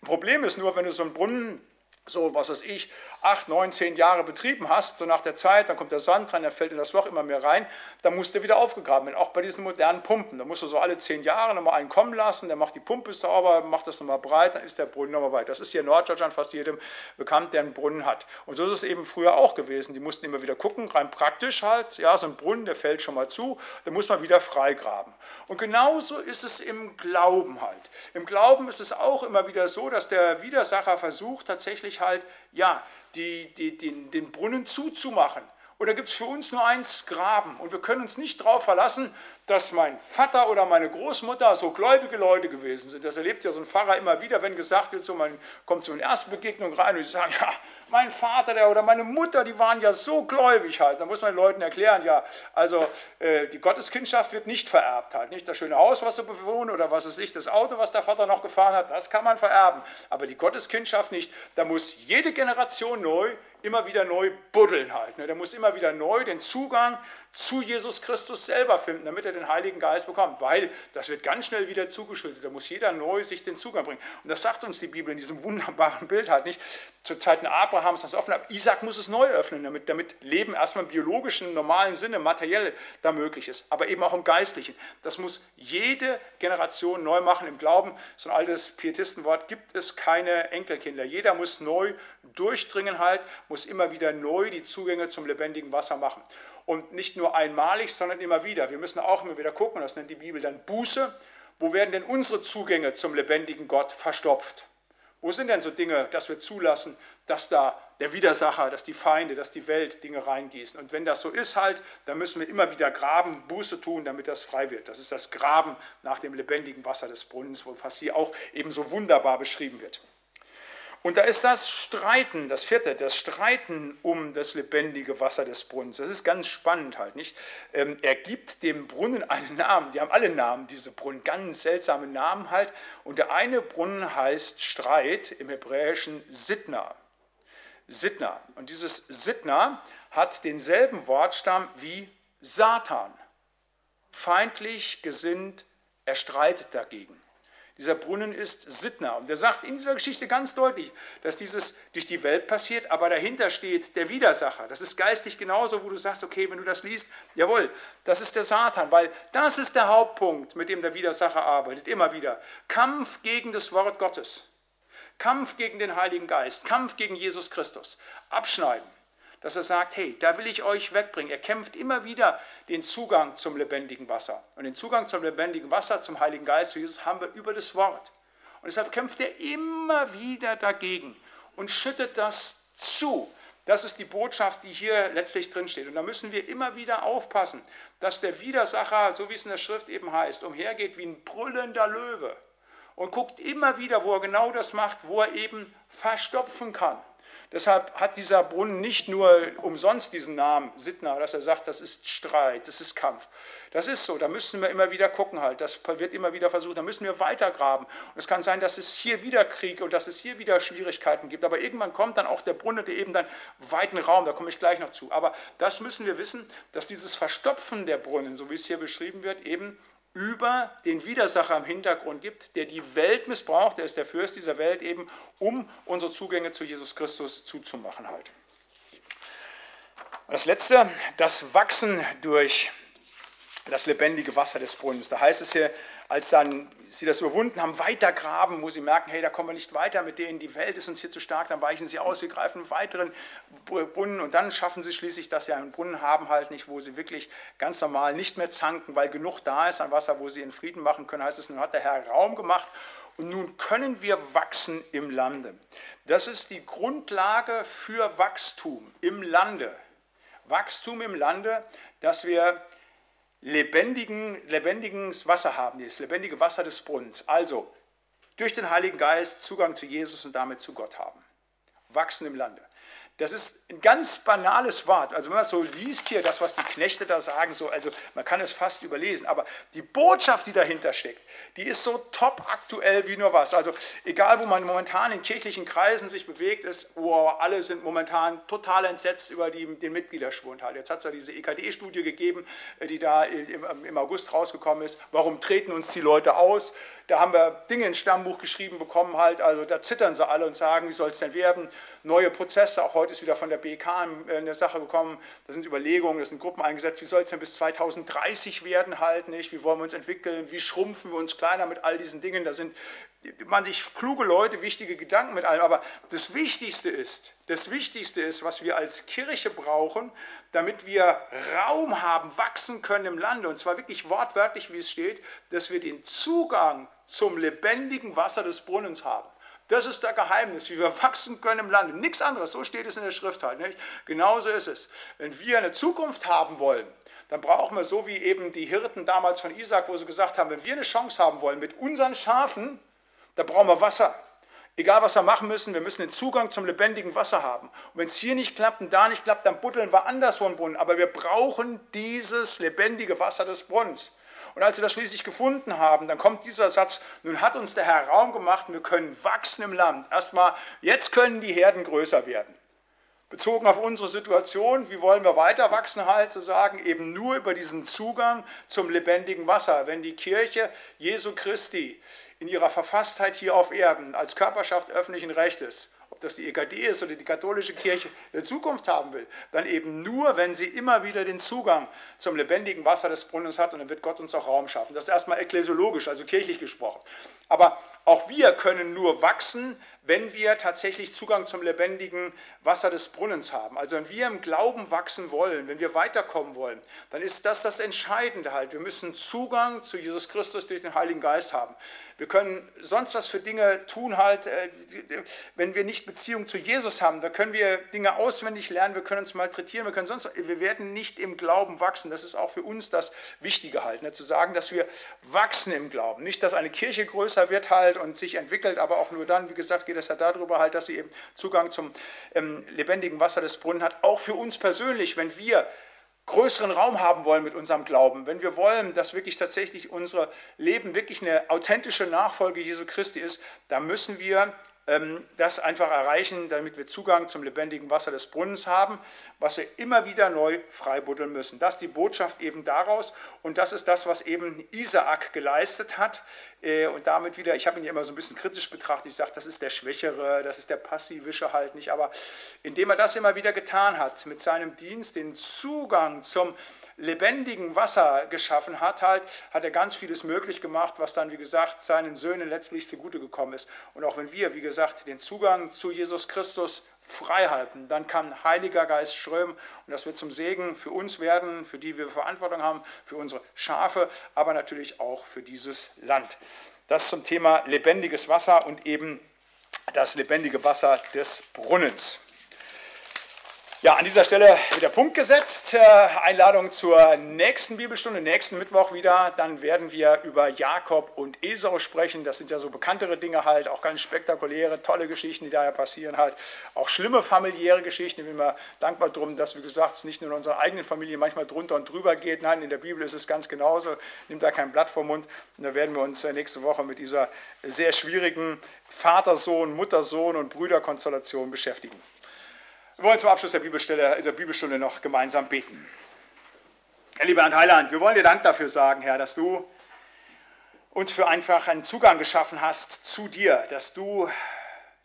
Problem ist nur, wenn du so einen Brunnen so, was weiß ich, acht, neun, zehn Jahre betrieben hast, so nach der Zeit, dann kommt der Sand rein, der fällt in das Loch immer mehr rein, dann musst du wieder aufgegraben werden, auch bei diesen modernen Pumpen. Da musst du so alle zehn Jahre nochmal einen kommen lassen, der macht die Pumpe sauber, macht das nochmal breit, dann ist der Brunnen nochmal weit. Das ist hier in Norddeutschland fast jedem bekannt, der einen Brunnen hat. Und so ist es eben früher auch gewesen. Die mussten immer wieder gucken, rein praktisch halt, ja, so ein Brunnen, der fällt schon mal zu, dann muss man wieder freigraben. Und genauso ist es im Glauben halt. Im Glauben ist es auch immer wieder so, dass der Widersacher versucht, tatsächlich halt, ja, die, die, den, den Brunnen zuzumachen. Da gibt es für uns nur eins Graben. Und wir können uns nicht darauf verlassen, dass mein Vater oder meine Großmutter so gläubige Leute gewesen sind. Das erlebt ja so ein Pfarrer immer wieder, wenn gesagt wird, so man kommt zu einer Erstbegegnung rein und sie sagen, ja, mein Vater der, oder meine Mutter, die waren ja so gläubig halt. Da muss man den Leuten erklären, ja, also äh, die Gotteskindschaft wird nicht vererbt halt. Nicht das schöne Haus, was sie bewohnen oder was ist ich, das Auto, was der Vater noch gefahren hat, das kann man vererben. Aber die Gotteskindschaft nicht. Da muss jede Generation neu immer wieder neu buddeln halt. Ne? Der muss immer wieder neu den Zugang zu Jesus Christus selber finden, damit er den Heiligen Geist bekommt, weil das wird ganz schnell wieder zugeschüttet. Da muss jeder neu sich den Zugang bringen. Und das sagt uns die Bibel in diesem wunderbaren Bild halt nicht. Zu Zeiten Abrahams das offen, aber Isaac muss es neu öffnen, damit, damit Leben erstmal im biologischen, normalen Sinne, materiell da möglich ist, aber eben auch im Geistlichen. Das muss jede Generation neu machen im Glauben. So ein altes Pietistenwort, gibt es keine Enkelkinder. Jeder muss neu durchdringen halt, muss immer wieder neu die Zugänge zum lebendigen Wasser machen. Und nicht nur einmalig, sondern immer wieder. Wir müssen auch immer wieder gucken, das nennt die Bibel dann Buße. Wo werden denn unsere Zugänge zum lebendigen Gott verstopft? Wo sind denn so Dinge, dass wir zulassen, dass da der Widersacher, dass die Feinde, dass die Welt Dinge reingießen? Und wenn das so ist halt, dann müssen wir immer wieder graben, Buße tun, damit das frei wird. Das ist das Graben nach dem lebendigen Wasser des Brunnens, was hier auch eben so wunderbar beschrieben wird. Und da ist das Streiten, das vierte, das Streiten um das lebendige Wasser des Brunnens. Das ist ganz spannend halt, nicht? Ähm, er gibt dem Brunnen einen Namen. Die haben alle Namen, diese Brunnen, ganz seltsame Namen halt. Und der eine Brunnen heißt Streit, im Hebräischen Sidna. Sidna. Und dieses Sidna hat denselben Wortstamm wie Satan. Feindlich gesinnt, er streitet dagegen. Dieser Brunnen ist Sidna. Und er sagt in dieser Geschichte ganz deutlich, dass dieses durch die Welt passiert, aber dahinter steht der Widersacher. Das ist geistig genauso, wo du sagst, okay, wenn du das liest, jawohl, das ist der Satan, weil das ist der Hauptpunkt, mit dem der Widersacher arbeitet, immer wieder. Kampf gegen das Wort Gottes. Kampf gegen den Heiligen Geist, Kampf gegen Jesus Christus. Abschneiden. Dass er sagt, hey, da will ich euch wegbringen. Er kämpft immer wieder den Zugang zum lebendigen Wasser. Und den Zugang zum lebendigen Wasser, zum Heiligen Geist, zu Jesus, haben wir über das Wort. Und deshalb kämpft er immer wieder dagegen und schüttet das zu. Das ist die Botschaft, die hier letztlich drinsteht. Und da müssen wir immer wieder aufpassen, dass der Widersacher, so wie es in der Schrift eben heißt, umhergeht wie ein brüllender Löwe und guckt immer wieder, wo er genau das macht, wo er eben verstopfen kann. Deshalb hat dieser Brunnen nicht nur umsonst diesen Namen Sittner, dass er sagt, das ist Streit, das ist Kampf. Das ist so, da müssen wir immer wieder gucken halt, das wird immer wieder versucht, da müssen wir weitergraben. Und es kann sein, dass es hier wieder Krieg und dass es hier wieder Schwierigkeiten gibt, aber irgendwann kommt dann auch der Brunnen, der eben dann weiten Raum, da komme ich gleich noch zu. Aber das müssen wir wissen, dass dieses Verstopfen der Brunnen, so wie es hier beschrieben wird, eben über den Widersacher im Hintergrund gibt, der die Welt missbraucht, der ist der Fürst dieser Welt eben, um unsere Zugänge zu Jesus Christus zuzumachen halt. Das letzte, das Wachsen durch das lebendige Wasser des Brunnens. Da heißt es hier, als dann sie das überwunden haben, weiter graben, wo sie merken, hey, da kommen wir nicht weiter mit denen, die Welt ist uns hier zu stark, dann weichen sie aus, sie greifen einen weiteren Brunnen und dann schaffen sie schließlich, dass sie einen Brunnen haben halt nicht, wo sie wirklich ganz normal nicht mehr zanken, weil genug da ist an Wasser, wo sie in Frieden machen können, heißt es, nun hat der Herr Raum gemacht und nun können wir wachsen im Lande. Das ist die Grundlage für Wachstum im Lande. Wachstum im Lande, dass wir lebendigen, lebendiges Wasser haben, das lebendige Wasser des Brunnens. Also durch den Heiligen Geist Zugang zu Jesus und damit zu Gott haben. Wachsen im Lande. Das ist ein ganz banales Wort. Also wenn man so liest hier, das, was die Knechte da sagen, so, also man kann es fast überlesen. Aber die Botschaft, die dahinter steckt, die ist so top aktuell wie nur was. Also egal, wo man momentan in kirchlichen Kreisen sich bewegt, ist, oh, alle sind momentan total entsetzt über die, den Mitgliederschwund. Halt. Jetzt hat es ja diese EKD-Studie gegeben, äh, die da im, im August rausgekommen ist. Warum treten uns die Leute aus? Da haben wir Dinge ins Stammbuch geschrieben bekommen, halt. Also da zittern sie alle und sagen, wie soll es denn werden? Neue Prozesse, auch heute Heute ist wieder von der BEK eine Sache gekommen, da sind Überlegungen, da sind Gruppen eingesetzt, wie soll es denn bis 2030 werden? Halt, nicht? Wie wollen wir uns entwickeln, wie schrumpfen wir uns kleiner mit all diesen Dingen, da sind man sich kluge Leute, wichtige Gedanken mit allem, aber das Wichtigste ist, das Wichtigste ist, was wir als Kirche brauchen, damit wir Raum haben, wachsen können im Lande, und zwar wirklich wortwörtlich, wie es steht, dass wir den Zugang zum lebendigen Wasser des Brunnens haben. Das ist der Geheimnis, wie wir wachsen können im Lande. Nichts anderes, so steht es in der Schrift halt. Nicht? Genauso ist es. Wenn wir eine Zukunft haben wollen, dann brauchen wir so wie eben die Hirten damals von Isaac, wo sie gesagt haben, wenn wir eine Chance haben wollen mit unseren Schafen, da brauchen wir Wasser. Egal was wir machen müssen, wir müssen den Zugang zum lebendigen Wasser haben. Und wenn es hier nicht klappt und da nicht klappt, dann buddeln wir anderswo einen Brunnen. Aber wir brauchen dieses lebendige Wasser des Brunnens. Und als sie das schließlich gefunden haben, dann kommt dieser Satz, nun hat uns der Herr Raum gemacht wir können wachsen im Land. Erstmal, jetzt können die Herden größer werden. Bezogen auf unsere Situation, wie wollen wir weiter wachsen, halt zu sagen, eben nur über diesen Zugang zum lebendigen Wasser. Wenn die Kirche Jesu Christi in ihrer Verfasstheit hier auf Erden als Körperschaft öffentlichen Rechtes ob das die EKD ist oder die katholische Kirche, eine Zukunft haben will, dann eben nur, wenn sie immer wieder den Zugang zum lebendigen Wasser des Brunnens hat und dann wird Gott uns auch Raum schaffen. Das ist erstmal ekklesiologisch, also kirchlich gesprochen. Aber auch wir können nur wachsen, wenn wir tatsächlich Zugang zum lebendigen Wasser des Brunnens haben. Also wenn wir im Glauben wachsen wollen, wenn wir weiterkommen wollen, dann ist das das Entscheidende halt. Wir müssen Zugang zu Jesus Christus durch den Heiligen Geist haben. Wir können sonst was für Dinge tun halt, äh, wenn wir nicht Beziehung zu Jesus haben. Da können wir Dinge auswendig lernen, wir können uns malträtieren, wir können sonst, wir werden nicht im Glauben wachsen. Das ist auch für uns das Wichtige halt, ne? zu sagen, dass wir wachsen im Glauben. Nicht, dass eine Kirche größer wird halt und sich entwickelt, aber auch nur dann, wie gesagt, geht es ja darüber halt, dass sie eben Zugang zum ähm, lebendigen Wasser des Brunnen hat. Auch für uns persönlich, wenn wir größeren Raum haben wollen mit unserem Glauben, wenn wir wollen, dass wirklich tatsächlich unser Leben wirklich eine authentische Nachfolge Jesu Christi ist, dann müssen wir das einfach erreichen, damit wir Zugang zum lebendigen Wasser des Brunnens haben, was wir immer wieder neu freibuddeln müssen. Das ist die Botschaft eben daraus. Und das ist das, was eben Isaak geleistet hat. Äh, und damit wieder, ich habe ihn ja immer so ein bisschen kritisch betrachtet, ich sage, das ist der Schwächere, das ist der Passivische halt nicht, aber indem er das immer wieder getan hat, mit seinem Dienst den Zugang zum lebendigen Wasser geschaffen hat, halt, hat er ganz vieles möglich gemacht, was dann, wie gesagt, seinen Söhnen letztlich zugute gekommen ist. Und auch wenn wir, wie gesagt, den Zugang zu Jesus Christus frei halten, dann kann Heiliger Geist strömen und das wird zum Segen für uns werden, für die wir Verantwortung haben, für unsere Schafe, aber natürlich auch für dieses Land. Das zum Thema lebendiges Wasser und eben das lebendige Wasser des Brunnens. Ja, an dieser Stelle wieder Punkt gesetzt. Äh, Einladung zur nächsten Bibelstunde, nächsten Mittwoch wieder. Dann werden wir über Jakob und Esau sprechen. Das sind ja so bekanntere Dinge halt, auch ganz spektakuläre, tolle Geschichten, die daher passieren halt. Auch schlimme familiäre Geschichten. Ich bin mir dankbar drum, dass, wie gesagt, es nicht nur in unserer eigenen Familie manchmal drunter und drüber geht. Nein, in der Bibel ist es ganz genauso. Nimmt da kein Blatt vom Mund. Und da werden wir uns äh, nächste Woche mit dieser sehr schwierigen Vater-Sohn, Mutter-Sohn und Brüderkonstellation beschäftigen. Wir wollen zum Abschluss der Bibelstelle, dieser Bibelstunde noch gemeinsam beten. Herr lieber Herr Heiland, wir wollen dir Dank dafür sagen, Herr, dass du uns für einfach einen Zugang geschaffen hast zu dir, dass du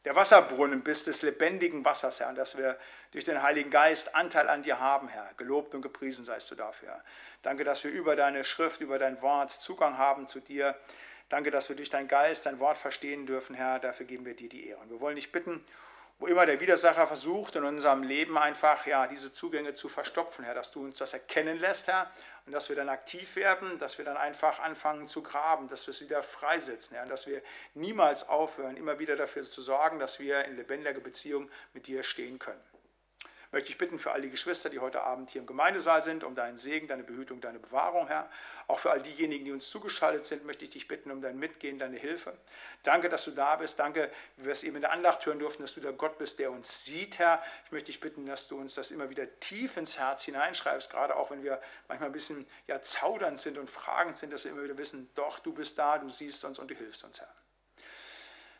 der Wasserbrunnen bist des lebendigen Wassers, Herr, und dass wir durch den Heiligen Geist Anteil an dir haben, Herr. Gelobt und gepriesen seist du dafür. Danke, dass wir über deine Schrift, über dein Wort Zugang haben zu dir. Danke, dass wir durch deinen Geist dein Wort verstehen dürfen, Herr. Dafür geben wir dir die Ehre. Und wir wollen dich bitten, wo immer der Widersacher versucht, in unserem Leben einfach ja, diese Zugänge zu verstopfen, Herr, dass du uns das erkennen lässt, Herr, und dass wir dann aktiv werden, dass wir dann einfach anfangen zu graben, dass wir es wieder freisetzen, Herr, und dass wir niemals aufhören, immer wieder dafür zu sorgen, dass wir in lebendiger Beziehung mit dir stehen können möchte ich bitten für all die Geschwister, die heute Abend hier im Gemeindesaal sind, um deinen Segen, deine Behütung, deine Bewahrung, Herr. Auch für all diejenigen, die uns zugeschaltet sind, möchte ich dich bitten um dein Mitgehen, deine Hilfe. Danke, dass du da bist. Danke, wie wir es eben in der Andacht hören durften, dass du der Gott bist, der uns sieht, Herr. Ich möchte dich bitten, dass du uns das immer wieder tief ins Herz hineinschreibst, gerade auch wenn wir manchmal ein bisschen ja, zaudernd sind und fragend sind, dass wir immer wieder wissen, doch, du bist da, du siehst uns und du hilfst uns, Herr.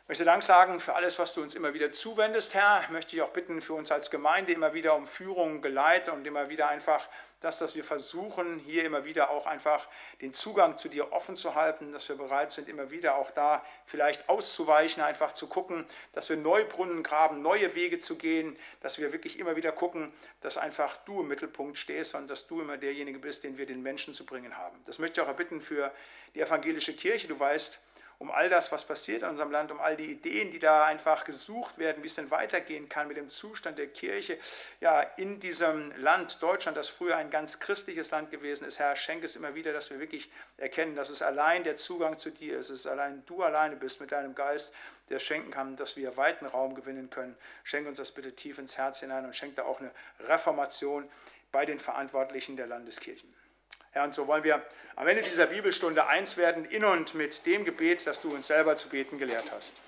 Ich möchte Dank sagen für alles, was du uns immer wieder zuwendest, Herr. Ich möchte dich auch bitten für uns als Gemeinde immer wieder um Führung, Geleit und immer wieder einfach das, dass wir versuchen, hier immer wieder auch einfach den Zugang zu dir offen zu halten, dass wir bereit sind, immer wieder auch da vielleicht auszuweichen, einfach zu gucken, dass wir neue Brunnen graben, neue Wege zu gehen, dass wir wirklich immer wieder gucken, dass einfach du im Mittelpunkt stehst und dass du immer derjenige bist, den wir den Menschen zu bringen haben. Das möchte ich auch erbitten für die evangelische Kirche. Du weißt, um all das, was passiert in unserem Land, um all die Ideen, die da einfach gesucht werden, wie es denn weitergehen kann mit dem Zustand der Kirche ja, in diesem Land Deutschland, das früher ein ganz christliches Land gewesen ist. Herr, schenke es immer wieder, dass wir wirklich erkennen, dass es allein der Zugang zu dir ist, es allein du alleine bist mit deinem Geist, der schenken kann, dass wir weiten Raum gewinnen können. Schenke uns das bitte tief ins Herz hinein und schenke da auch eine Reformation bei den Verantwortlichen der Landeskirchen. Herr, und so wollen wir am Ende dieser Bibelstunde eins werden in und mit dem Gebet, das du uns selber zu beten gelehrt hast.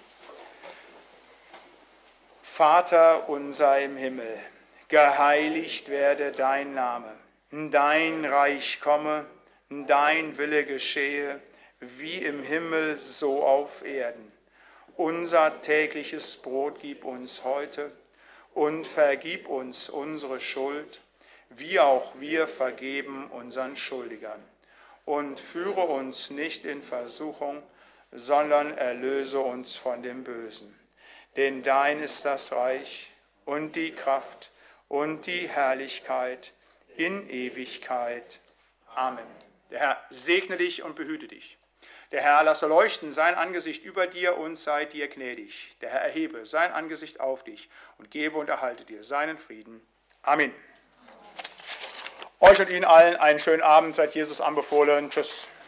Vater unser im Himmel, geheiligt werde dein Name, dein Reich komme, dein Wille geschehe, wie im Himmel so auf Erden. Unser tägliches Brot gib uns heute und vergib uns unsere Schuld wie auch wir vergeben unseren Schuldigern. Und führe uns nicht in Versuchung, sondern erlöse uns von dem Bösen. Denn dein ist das Reich und die Kraft und die Herrlichkeit in Ewigkeit. Amen. Der Herr segne dich und behüte dich. Der Herr lasse leuchten sein Angesicht über dir und sei dir gnädig. Der Herr erhebe sein Angesicht auf dich und gebe und erhalte dir seinen Frieden. Amen. Euch und Ihnen allen einen schönen Abend. Seid Jesus anbefohlen. Tschüss.